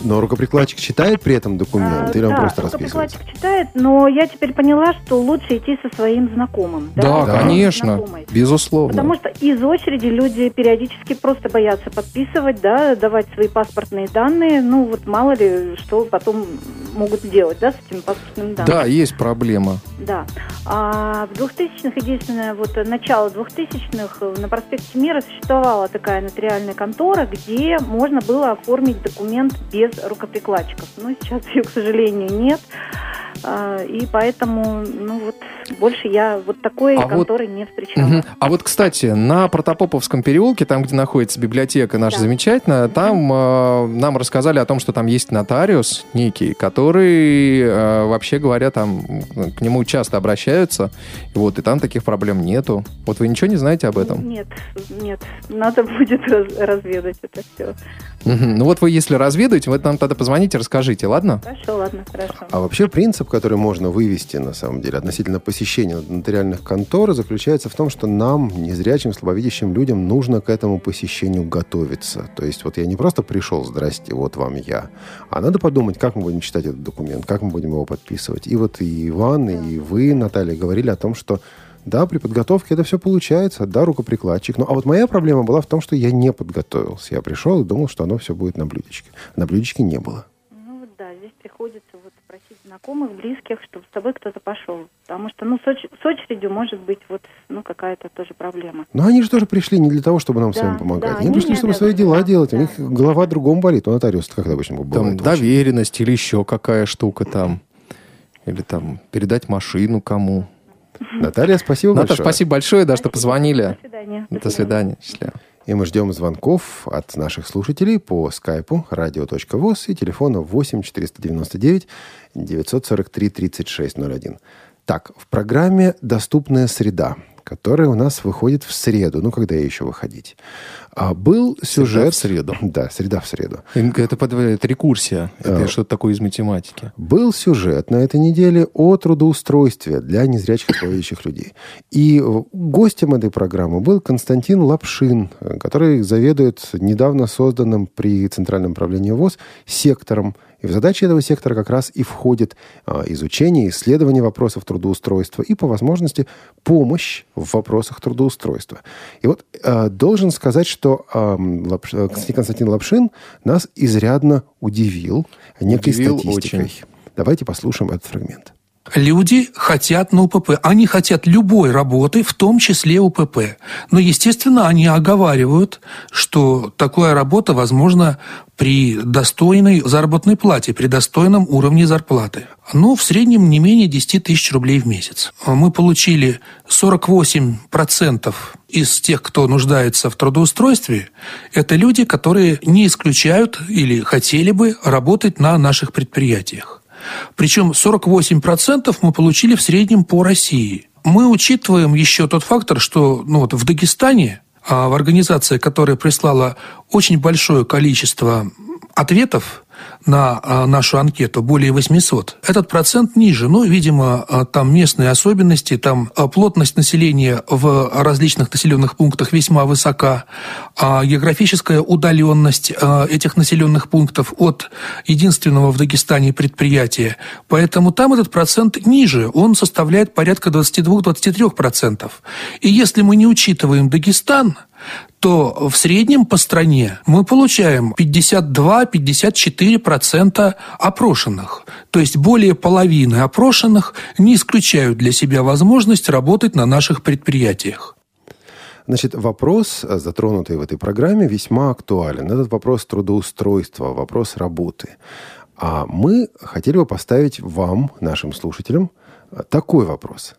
Но рукоприкладчик читает при этом документ, А, или он да, просто расписывается? рукоприкладчик читает, но я теперь поняла, что лучше идти со своим знакомым. Да, Да. конечно, знакомой. безусловно. Потому что из очереди люди периодически просто боятся подписывать, да, давать свои паспортные данные. Ну, вот мало ли, что потом могут сделать, да, с этими паспортными данными. Да, есть проблема. Да. А в 2000-х, единственное, вот начало 2000-х э, на проспекте Мира существовала такая нотариальная контора, где можно было оформить документ без рукоприкладчиков. Но сейчас ее, к сожалению, нет. А, И поэтому, ну вот, больше я вот такой А вот- конторы не встречала. Мгм. А вот, кстати, на Протопоповском переулке, там, где находится библиотека наша Да. замечательная, там э, нам рассказали о том, что там есть нотариус некий, который, э, вообще говоря, там к нему часто обращаются, вот, и там таких проблем нету. Вот вы ничего не знаете об этом? Нет, нет, надо будет раз- разведать это все. Ну вот вы, если разведуете, нам тогда позвоните, расскажите, ладно? Хорошо, ладно, хорошо. А вообще принцип, который можно вывести, на самом деле, относительно посещения нотариальных контор, заключается в том, что нам, незрячим, слабовидящим людям, нужно к этому посещению готовиться. То есть вот я не просто пришел, здрасте, вот вам я, а надо подумать, как мы будем читать этот документ, как мы будем его подписывать. И вот и Иван, и вы, Наталья, говорили о том, что да, при подготовке это все получается, да, рукоприкладчик. Ну, а вот моя проблема была в том, что я не подготовился. Я пришел и думал, что оно все будет на блюдечке. На блюдечке не было. Ну вот да, здесь приходится вот просить знакомых, близких, чтобы с тобой кто-то пошел. Потому что, ну, с, оч- с очередью может быть вот, ну, какая-то тоже проблема. Но они же тоже пришли не для того, чтобы нам Да, с вами помогать. да, они они пришли, чтобы свои дела делать. У Да. них голова другом болит. У нотариуса как это обычно Там бывает. вообще. доверенность или еще какая штука там. Или там передать машину кому. Наталья, спасибо Наташа, большое. спасибо большое, да, что Спасибо. позвонили. До свидания. До свидания. Счастливо. И мы ждем звонков от наших слушателей по скайпу radio.voz и телефона 8 499 943 3601. Так, в программе «Доступная среда», которая у нас выходит в среду, ну, когда еще выходить, а, был сюжет... в среду. Да, «Среда в среду». Это, под- это рекурсия. Это А. что-то такое из математики. Был сюжет на этой неделе о трудоустройстве для незрячих слабовидящих людей. И гостем этой программы был Константин Лапшин, э, который заведует недавно созданным при Центральном управлении ВОЗ сектором. И в задачи этого сектора как раз и входит а, изучение, исследование вопросов трудоустройства и, по возможности, помощь в вопросах трудоустройства. И вот э, должен сказать, что Лапш- э, Константин Константин Лапшин нас изрядно удивил некой Удивил статистикой. очень. Давайте послушаем этот фрагмент. Люди хотят на УПП. Они хотят любой работы, в том числе УПП. Но, естественно, они оговаривают, что такая работа возможна при достойной заработной плате, при достойном уровне зарплаты. Ну, в среднем не менее 10 тысяч рублей в месяц. Мы получили 48% из тех, кто нуждается в трудоустройстве, это люди, которые не исключают или хотели бы работать на наших предприятиях. Причем 48% мы получили в среднем по России. Мы учитываем еще тот фактор, что ну, вот в Дагестане а в организации, которая прислала очень большое количество ответов на а, нашу анкету более 800. Этот процент ниже. Ну, видимо, а, там местные особенности, там а, плотность населения в различных населенных пунктах весьма высока, а географическая удаленность этих населенных пунктов от единственного в Дагестане предприятия. Поэтому там этот процент ниже. Он составляет порядка 22-23%. И если мы не учитываем Дагестан, то в среднем по стране мы получаем 52-54% опрошенных. То есть более половины опрошенных не исключают для себя возможность работать на наших предприятиях. Значит, вопрос, затронутый в этой программе, весьма актуален. Этот вопрос трудоустройства, вопрос работы. А мы хотели бы поставить вам, нашим слушателям, такой вопрос.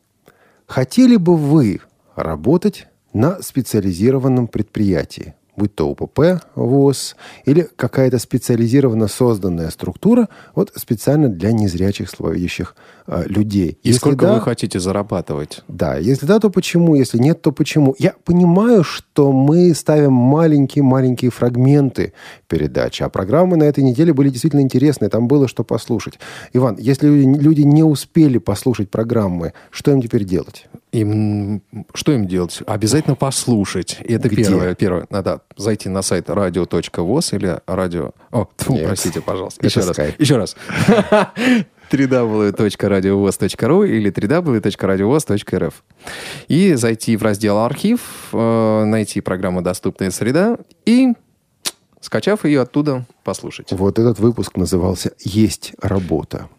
Хотели бы вы работать на специализированном предприятии будь то УПП, ВОЗ или какая-то специализированно созданная структура, вот специально для незрячих слабовидящих людей. И если сколько да, вы хотите зарабатывать? Да, если да, то почему? Если нет, то почему? Я понимаю, что мы ставим маленькие-маленькие фрагменты передачи, а программы на этой неделе были действительно интересные, там было что послушать. Иван, если люди не успели послушать программы, что им теперь делать? Им, что им делать? Обязательно послушать. Это Где? первое. первое. Надо зайти на сайт radio.voz или радио... О, тьфу, простите, пожалуйста. Еще раз. Еще раз www.radiovoz.ru или www.radiovoz.rf и зайти в раздел «Архив», э, найти программу «Доступная среда» и, скачав ее оттуда, послушать. Вот этот выпуск назывался «Есть работа».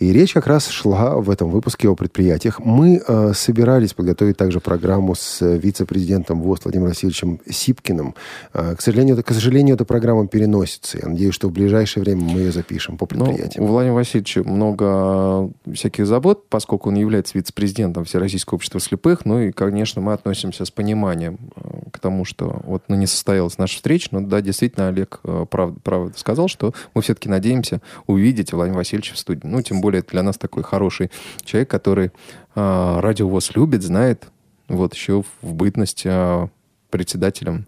И речь как раз шла в этом выпуске о предприятиях. Мы э, собирались подготовить также программу с вице-президентом ВОЗ Владимиром Васильевичем Сипкиным. Э, к, сожалению, это, к сожалению, эта программа переносится. Я надеюсь, что в ближайшее время мы ее запишем по ну, предприятиям. Ну, у Владимира Васильевича много всяких забот, поскольку он является вице-президентом Всероссийского общества слепых. Ну и, конечно, мы относимся с пониманием э, к тому, что вот ну, не состоялась наша встреча. Но да, действительно, Олег э, прав, прав сказал, что мы все-таки надеемся увидеть Владимира Васильевича в студии. Ну, тем более для нас такой хороший человек, который э, радио ВОЗ любит, знает, вот еще в бытность э, председателем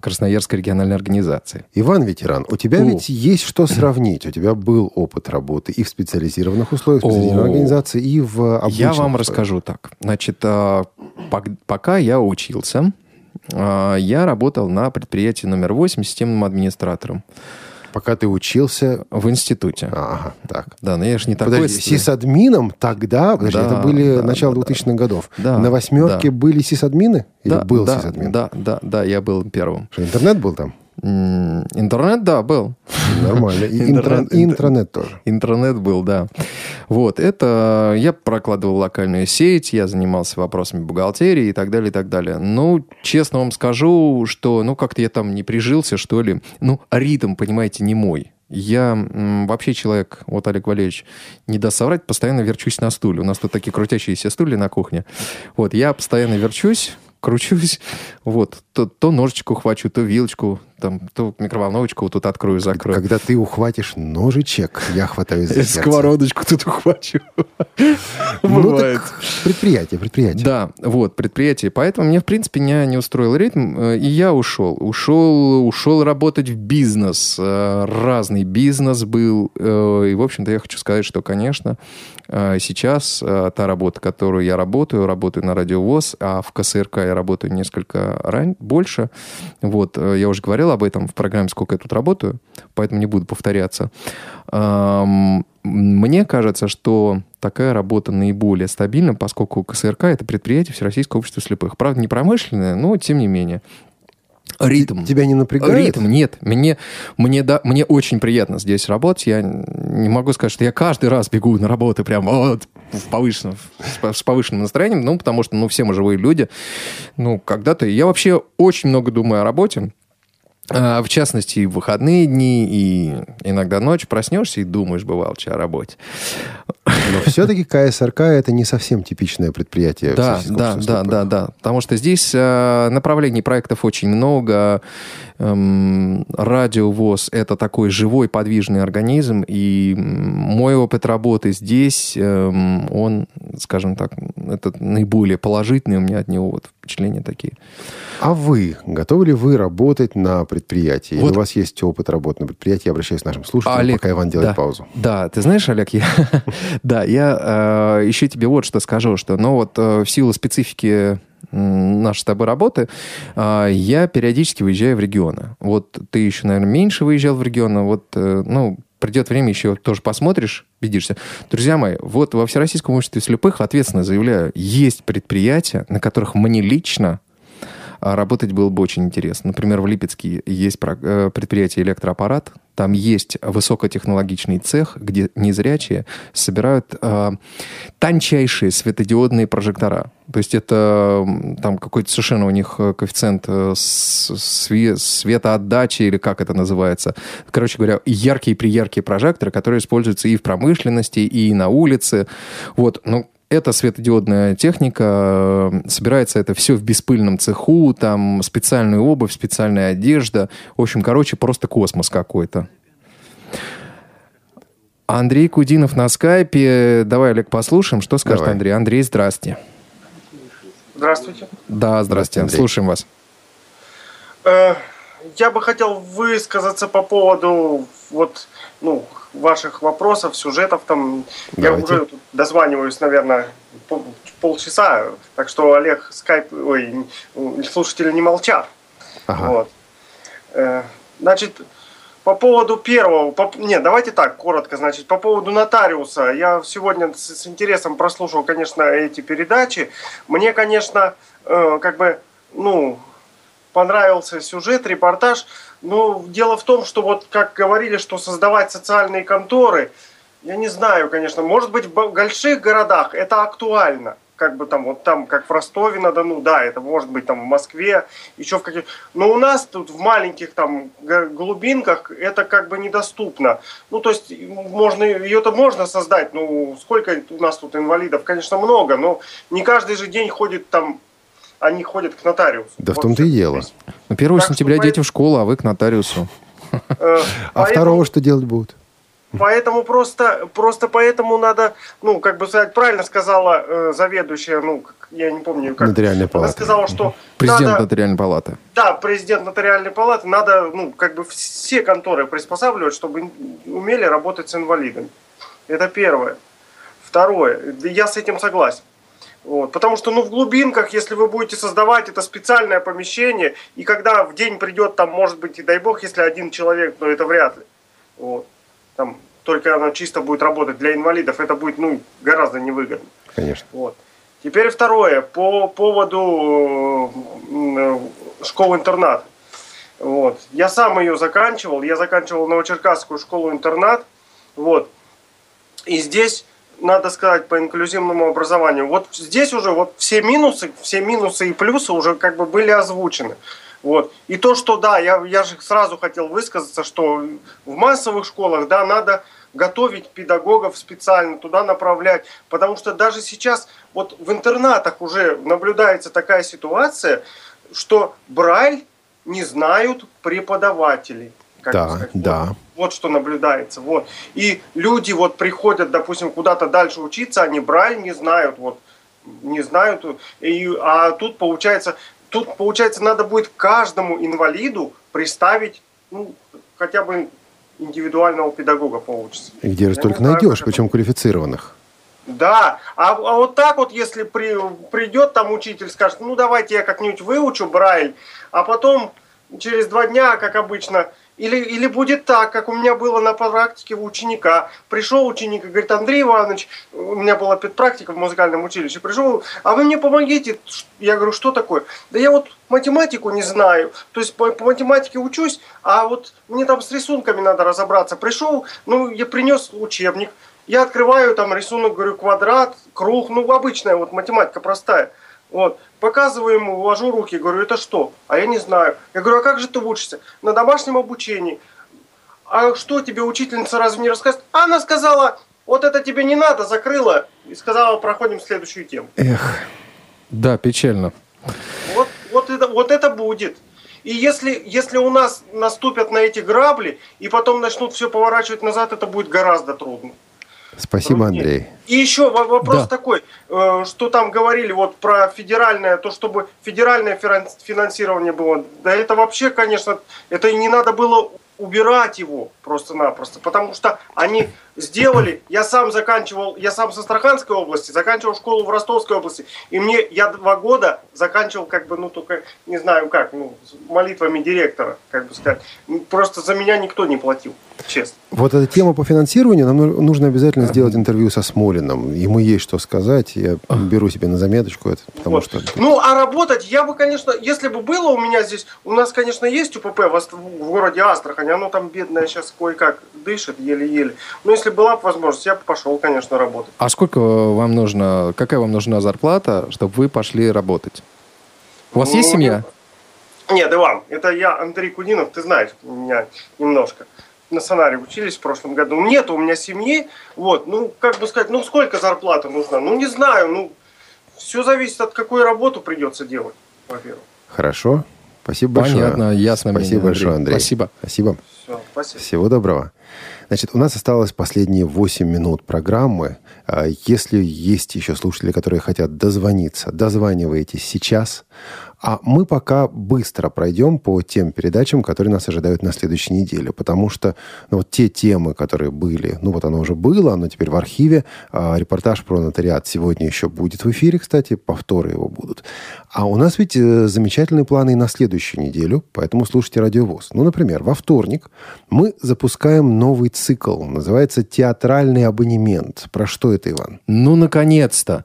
Красноярской региональной организации. Иван Ветеран, у тебя О. ведь есть что сравнить. У тебя был опыт работы и в специализированных условиях, в специализированной О. организации, и в обычных Я вам условиях. расскажу так. Значит, а, пока я учился, я работал на предприятии номер 8 системным администратором. Пока ты учился... В институте. Ага, так. Да, но я же не такой... Подожди, сисадмином тогда... Подожди, да, это были да, начало да, 2000-х годов. Да, На восьмерке да. были сисадмины? Или да, был да, сисадмин? Да, да, да, я был первым. Что, интернет был там? Интернет, да, был. Нормально. Интернет, интернет тоже. Интернет был, да. Вот, это я прокладывал локальную сеть, я занимался вопросами бухгалтерии и так далее, и так далее. Ну, честно вам скажу, что, ну, как-то я там не прижился, что ли. Ну, ритм, понимаете, не мой. Я м, вообще человек, вот Олег Валерьевич, не даст соврать, постоянно верчусь на стуле. У нас тут такие крутящиеся стулья на кухне. Вот, я постоянно верчусь, кручусь, вот, то, то ножичку хвачу, то вилочку, там, то микроволновочку тут открою, закрою. Когда ты ухватишь ножичек, я хватаю за сердце. Сковородочку тут ухвачу. Ну, так предприятие, предприятие. Да, вот, предприятие. Поэтому мне, в принципе, не, не устроил ритм, э, и я ушел. Ушел, ушел работать в бизнес. Э, разный бизнес был. Э, и, в общем-то, я хочу сказать, что, конечно, сейчас та работа, которую я работаю, работаю на радиовоз, а в КСРК я работаю несколько ран... больше. Вот, я уже говорил говорил об этом в программе «Сколько я тут работаю», поэтому не буду повторяться. Мне кажется, что такая работа наиболее стабильна, поскольку КСРК – это предприятие Всероссийского общества слепых. Правда, не промышленное, но тем не менее. Ритм. Тебя не напрягает? Ритм, нет. Мне, мне, да, мне очень приятно здесь работать. Я не могу сказать, что я каждый раз бегу на работу прям вот, в повышенном, с повышенным настроением, ну, потому что, ну, все мы живые люди. Ну, когда-то... Я вообще очень много думаю о работе. А, в частности, и в выходные дни, и иногда ночь проснешься и думаешь, бывало, о работе. Но все-таки КСРК это не совсем типичное предприятие. Да, да, да, да, да. Потому что здесь э, направлений проектов очень много. Эм, радиовоз — это такой живой, подвижный организм, и мой опыт работы здесь, эм, он, скажем так, это наиболее положительный у меня от него вот впечатления такие. А вы, готовы ли вы работать на предприятии? Вот. Или у вас есть опыт работы на предприятии? Я обращаюсь к нашим слушателям, Олег, пока Иван делает да, паузу. Да, ты знаешь, Олег, я, да, я э, еще тебе вот что скажу, что, ну вот э, в силу специфики нашей с тобой работы, э, я периодически выезжаю в регионы. Вот ты еще, наверное, меньше выезжал в регионы, вот, э, ну, придет время, еще тоже посмотришь, убедишься. Друзья мои, вот во Всероссийском обществе слепых ответственно заявляю, есть предприятия, на которых мне лично а работать было бы очень интересно. Например, в Липецке есть э, предприятие «Электроаппарат», там есть высокотехнологичный цех, где незрячие собирают э, тончайшие светодиодные прожектора. То есть это там какой-то совершенно у них э, коэффициент э, све светоотдачи или как это называется. Короче говоря, яркие-прияркие прожекторы, которые используются и в промышленности, и на улице. Вот, ну, это светодиодная техника, собирается это все в беспыльном цеху, там специальная обувь, специальная одежда. В общем, короче, просто космос какой-то. Андрей Кудинов на скайпе. Давай, Олег, послушаем, что скажет Давай. Андрей. Андрей, здрасте. Здравствуйте. Да, здрасте. Андрей. Слушаем вас. Э, я бы хотел высказаться по поводу вот, ну, ваших вопросов, сюжетов там. Давайте. Я уже дозваниваюсь, наверное, пол, полчаса, так что Олег, скайп, ой, слушатели не молчат. Ага. Вот. Э, значит, по поводу первого, по, нет, давайте так, коротко, значит, по поводу нотариуса. Я сегодня с, с интересом прослушал, конечно, эти передачи. Мне, конечно, э, как бы, ну, понравился сюжет, репортаж. Но дело в том, что вот как говорили, что создавать социальные конторы, я не знаю, конечно, может быть в больших городах это актуально. Как бы там, вот там, как в Ростове-на-Дону, да, это может быть там в Москве, еще в каких... Но у нас тут в маленьких там глубинках это как бы недоступно. Ну, то есть, можно, ее-то можно создать, ну, сколько у нас тут инвалидов, конечно, много, но не каждый же день ходит там они ходят к нотариусу. Да вот в том-то и дело. Ну, 1 сентября что, дети в школу, а вы к нотариусу. Э, а второго что делать будут? Поэтому просто, просто поэтому надо, ну, как бы сказать, правильно сказала э, заведующая, ну, я не помню, как. Нотариальной палаты. Она сказала, что... Президент надо, нотариальной палаты. Да, президент нотариальной палаты. Надо, ну, как бы все конторы приспосабливать, чтобы умели работать с инвалидами. Это первое. Второе. Я с этим согласен. Вот. Потому что ну, в глубинках, если вы будете создавать это специальное помещение, и когда в день придет, там, может быть, и дай бог, если один человек, но это вряд ли. Вот. Там, только оно чисто будет работать для инвалидов, это будет ну, гораздо невыгодно. Конечно. Вот. Теперь второе, по поводу э, школы-интернат. Вот. Я сам ее заканчивал, я заканчивал Новочеркасскую школу-интернат. Вот. И здесь надо сказать, по инклюзивному образованию. Вот здесь уже вот все минусы, все минусы и плюсы уже как бы были озвучены. Вот. И то, что да, я, я же сразу хотел высказаться, что в массовых школах, да, надо готовить педагогов специально, туда направлять. Потому что даже сейчас вот в интернатах уже наблюдается такая ситуация, что Брайль не знают преподаватели. Как да, сказать. да. Вот, вот что наблюдается. Вот. И люди вот приходят, допустим, куда-то дальше учиться, они брайль не знают, вот, не знают. И, а тут получается, тут получается надо будет каждому инвалиду приставить, ну, хотя бы индивидуального педагога получится. И где же столько найдешь, причем квалифицированных? Да, а, а вот так вот, если при, придет там учитель, скажет, ну давайте я как-нибудь выучу Брайль, а потом через два дня, как обычно, или, или будет так, как у меня было на практике у ученика. Пришел ученик и говорит, Андрей Иванович, у меня была педпрактика в музыкальном училище, пришел, а вы мне помогите. Я говорю, что такое? Да я вот математику не знаю, то есть по, по математике учусь, а вот мне там с рисунками надо разобраться. Пришел, ну, я принес учебник, я открываю там рисунок, говорю, квадрат, круг, ну, обычная вот математика простая. Вот. Показываю ему, вложу руки, говорю, это что? А я не знаю. Я говорю, а как же ты учишься? На домашнем обучении. А что тебе учительница разве не рассказывает? А она сказала, вот это тебе не надо, закрыла. И сказала, проходим следующую тему. Эх, да, печально. Вот, вот, это, вот это будет. И если, если у нас наступят на эти грабли и потом начнут все поворачивать назад, это будет гораздо трудно. Спасибо, Андрей. И еще вопрос да. такой, э, что там говорили вот про федеральное, то чтобы федеральное финансирование было. Да это вообще, конечно, это и не надо было убирать его просто-напросто, потому что они сделали, я сам заканчивал, я сам со Астраханской области, заканчивал школу в Ростовской области, и мне, я два года заканчивал, как бы, ну, только, не знаю как, ну, молитвами директора, как бы сказать, просто за меня никто не платил, честно. Вот эта тема по финансированию, нам нужно обязательно сделать интервью со Смолиным, ему есть что сказать, я беру себе на заметочку это, потому вот. что... Ну, а работать, я бы, конечно, если бы было у меня здесь, у нас, конечно, есть УПП в, в городе Астрахань, оно там бедное сейчас кое-как дышит, еле-еле, но если была бы возможность, я бы пошел, конечно, работать. А сколько вам нужно, какая вам нужна зарплата, чтобы вы пошли работать? У вас ну, есть семья? Нет, Иван, это я, Андрей Кудинов, ты знаешь меня немножко. На сценарии учились в прошлом году. Нет у меня семьи, вот, ну, как бы сказать, ну, сколько зарплата нужна? Ну, не знаю, ну, все зависит от какой работу придется делать, во-первых. Хорошо, спасибо большое. Понятно, ясно. Спасибо большое, Андрей. Спасибо. Спасибо. Все, спасибо. Всего доброго. Значит, у нас осталось последние 8 минут программы. А, если есть еще слушатели, которые хотят дозвониться, дозванивайтесь сейчас. А мы пока быстро пройдем по тем передачам, которые нас ожидают на следующей неделе. Потому что ну, вот те темы, которые были, ну вот оно уже было, оно теперь в архиве. А, репортаж про нотариат сегодня еще будет в эфире, кстати, повторы его будут. А у нас ведь э, замечательные планы и на следующую неделю, поэтому слушайте радиовоз. Ну, например, во вторник мы запускаем новый цикл. Называется «Театральный абонемент». Про что это, Иван? Ну, наконец-то!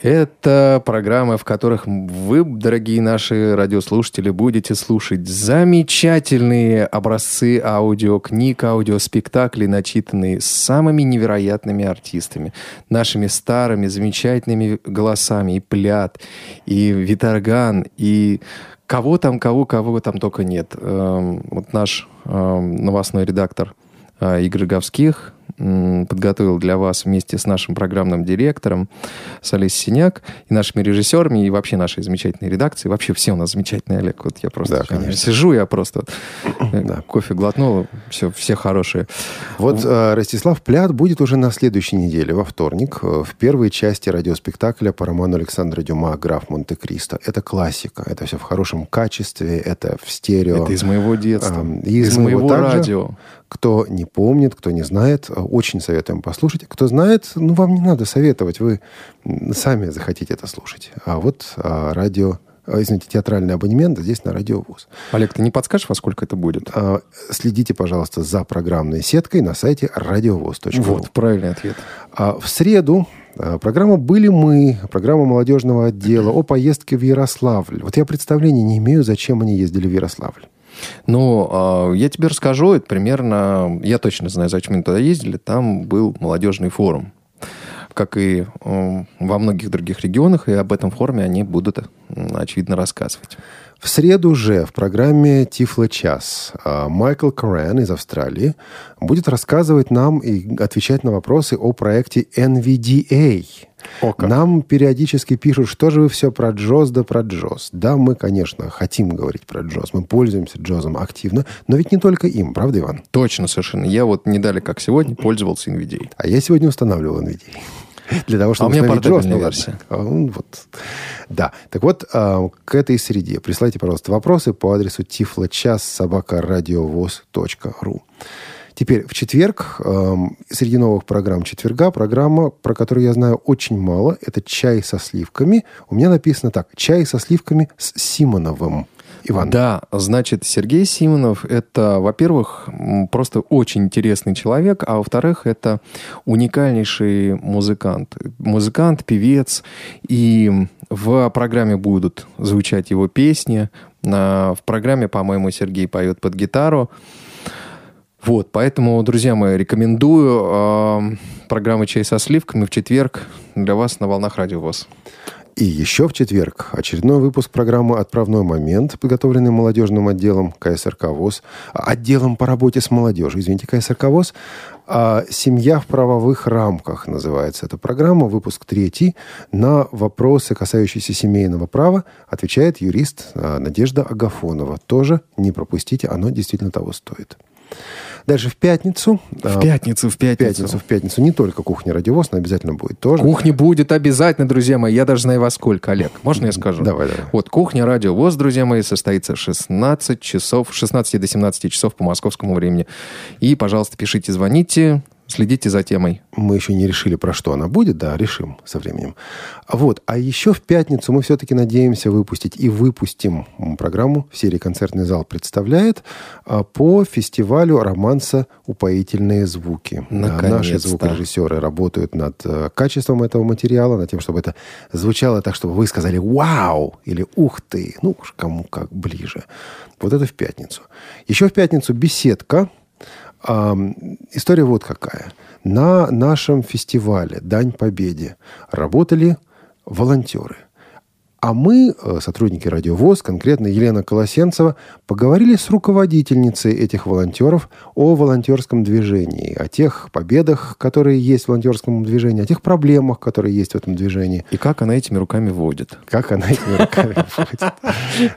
Это программы, в которых вы, дорогие наши радиослушатели, будете слушать замечательные образцы аудиокниг, аудиоспектаклей, начитанные самыми невероятными артистами, нашими старыми замечательными голосами. И Плят, и Виторган, и кого там, кого, кого там только нет. Эм, вот наш новостной редактор э, Игорь Говских подготовил для вас вместе с нашим программным директором с Олесей Синяк и нашими режиссерами, и вообще нашей замечательной редакцией. Вообще все у нас замечательные, Олег. Вот я просто да, конечно. сижу, я просто э, да. кофе глотнул, все, все хорошие. Вот э, Ростислав Плят будет уже на следующей неделе, во вторник, э, в первой части радиоспектакля по роману Александра Дюма «Граф Монте-Кристо». Это классика, это все в хорошем качестве, это в стерео. Это из моего детства, э, из, из моего также, радио. Кто не помнит, кто не знает, очень советуем послушать. Кто знает, ну, вам не надо советовать, вы сами захотите это слушать. А вот а, радио а, извините, театральный абонемент здесь на Радиовуз. Олег, ты не подскажешь, во сколько это будет? А, следите, пожалуйста, за программной сеткой на сайте радиовуз.ру. Вот, правильный ответ. А, в среду а, программа «Были мы», программа молодежного отдела о поездке в Ярославль. Вот я представления не имею, зачем они ездили в Ярославль. Ну, а, я тебе расскажу, это примерно, я точно знаю, зачем они туда ездили, там был молодежный форум как и во многих других регионах, и об этом форуме они будут, очевидно, рассказывать. В среду же в программе «Тифло час» а, Майкл Корен из Австралии будет рассказывать нам и отвечать на вопросы о проекте NVDA. О, как. Нам периодически пишут, что же вы все про Джоз да про Джоз. Да, мы, конечно, хотим говорить про Джоз. Мы пользуемся Джозом активно, но ведь не только им, правда, Иван? Точно, совершенно. Я вот не дали, как сегодня, пользовался NVDA. А я сегодня устанавливал NVDA. Для того, чтобы а у меня портативная версия. А, ну, вот. Да. Так вот, а, к этой среде присылайте, пожалуйста, вопросы по адресу тифлочас собака ру. Теперь в четверг, э, среди новых программ четверга, программа, про которую я знаю очень мало, это «Чай со сливками». У меня написано так «Чай со сливками с Симоновым». Иван. Да, значит, Сергей Симонов – это, во-первых, просто очень интересный человек, а во-вторых, это уникальнейший музыкант. Музыкант, певец, и в программе будут звучать его песни. В программе, по-моему, Сергей поет под гитару. Вот, поэтому, друзья мои, рекомендую э, программу «Чай со сливками» в четверг для вас на «Волнах Радио ВОЗ». И еще в четверг очередной выпуск программы «Отправной момент», подготовленный молодежным отделом КСРК ВОЗ, отделом по работе с молодежью, извините, КСРК ВОЗ, а «Семья в правовых рамках» называется эта программа, выпуск третий. На вопросы, касающиеся семейного права, отвечает юрист а, Надежда Агафонова. Тоже не пропустите, оно действительно того стоит. Дальше в пятницу. В пятницу, в пятницу. В пятницу, в пятницу. Не только кухня радиовоз, но обязательно будет тоже. Кухня будет обязательно, друзья мои. Я даже знаю во сколько, Олег. Можно я скажу? Давай, давай. Вот, кухня радиовоз, друзья мои, состоится 16 часов, 16 до 17 часов по московскому времени. И, пожалуйста, пишите, звоните. Следите за темой. Мы еще не решили, про что она будет, да, решим со временем. Вот. А еще в пятницу мы все-таки надеемся выпустить и выпустим программу в серии «Концертный зал представляет» а, по фестивалю романса «Упоительные звуки». Наконец-то. Наши звукорежиссеры работают над э, качеством этого материала, над тем, чтобы это звучало так, чтобы вы сказали «Вау!» или «Ух ты!» Ну, кому как ближе. Вот это в пятницу. Еще в пятницу беседка История вот какая. На нашем фестивале «Дань Победе» работали волонтеры – а мы, э, сотрудники радиовоз, конкретно Елена Колосенцева, поговорили с руководительницей этих волонтеров о волонтерском движении, о тех победах, которые есть в волонтерском движении, о тех проблемах, которые есть в этом движении. И как она этими руками водит. Как она этими руками водит.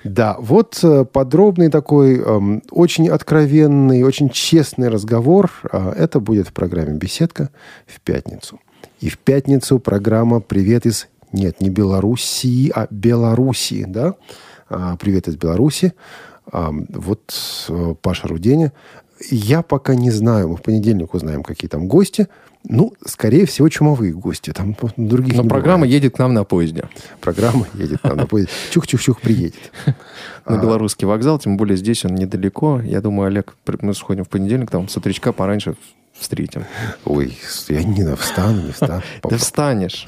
Да, вот э, подробный такой, эм, очень откровенный, очень честный разговор. Э, это будет в программе «Беседка» в пятницу. И в пятницу программа «Привет из нет, не Белоруссии, а Белоруссии, да? А, привет из Беларуси. А, вот э, Паша Руденя. Я пока не знаю, мы в понедельник узнаем, какие там гости. Ну, скорее всего, чумовые гости. Там других Но программа бывает. едет к нам на поезде. Программа едет к нам на поезде. Чух-чух-чух приедет. На белорусский вокзал, тем более здесь он недалеко. Я думаю, Олег, мы сходим в понедельник, там с утречка пораньше встретим. Ой, я не встану, не встану. Да встанешь.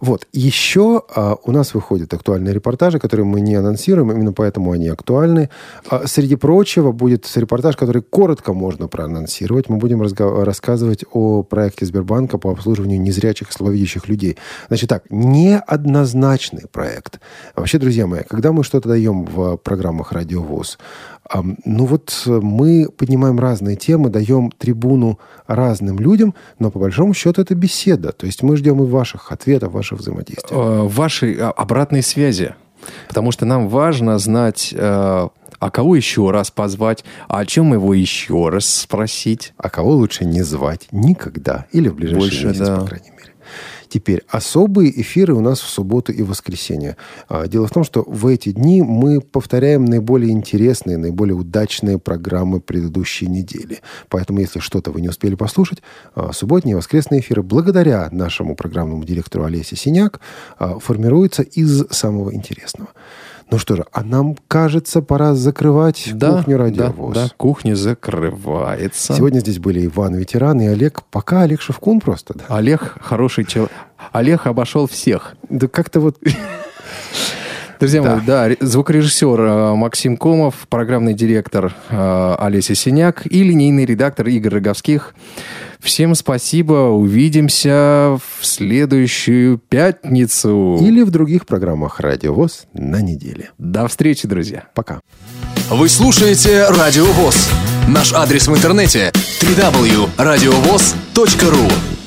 Вот. Еще а, у нас выходят актуальные репортажи, которые мы не анонсируем, именно поэтому они актуальны. А, среди прочего будет репортаж, который коротко можно проанонсировать. Мы будем рассказывать о проекте Сбербанка по обслуживанию незрячих и слабовидящих людей. Значит так, неоднозначный проект. Вообще, друзья мои, когда мы что-то даем в программах «Радиовоз», ну вот э, мы поднимаем разные темы, даем трибуну разным людям, но по большому счету это беседа. То есть мы ждем и ваших ответов, ваших взаимодействий. Э, вашей а, обратной связи. Потому что нам важно знать, э, а кого еще раз позвать, а о чем его еще раз спросить. А кого лучше не звать никогда или в ближайшие Больше, месяц, да. по крайней мере. Теперь особые эфиры у нас в субботу и воскресенье. А, дело в том, что в эти дни мы повторяем наиболее интересные, наиболее удачные программы предыдущей недели. Поэтому, если что-то вы не успели послушать, а, субботние и воскресные эфиры, благодаря нашему программному директору Олесе Синяк, а, формируются из самого интересного. Ну что же, а нам, кажется, пора закрывать да, кухню радиовоз. Да, да, кухня закрывается. Сегодня здесь были Иван Ветеран и Олег. Пока Олег Шевкун просто. Да. Олег хороший человек. Олег обошел всех. Да как-то вот... Друзья да. мои, да, звукорежиссер э, Максим Комов, программный директор э, Олеся Синяк и линейный редактор Игорь Роговских. Всем спасибо. Увидимся в следующую пятницу. Или в других программах «Радио ВОЗ» на неделе. До встречи, друзья. Пока. Вы слушаете «Радио ВОЗ». Наш адрес в интернете www.radiovoz.ru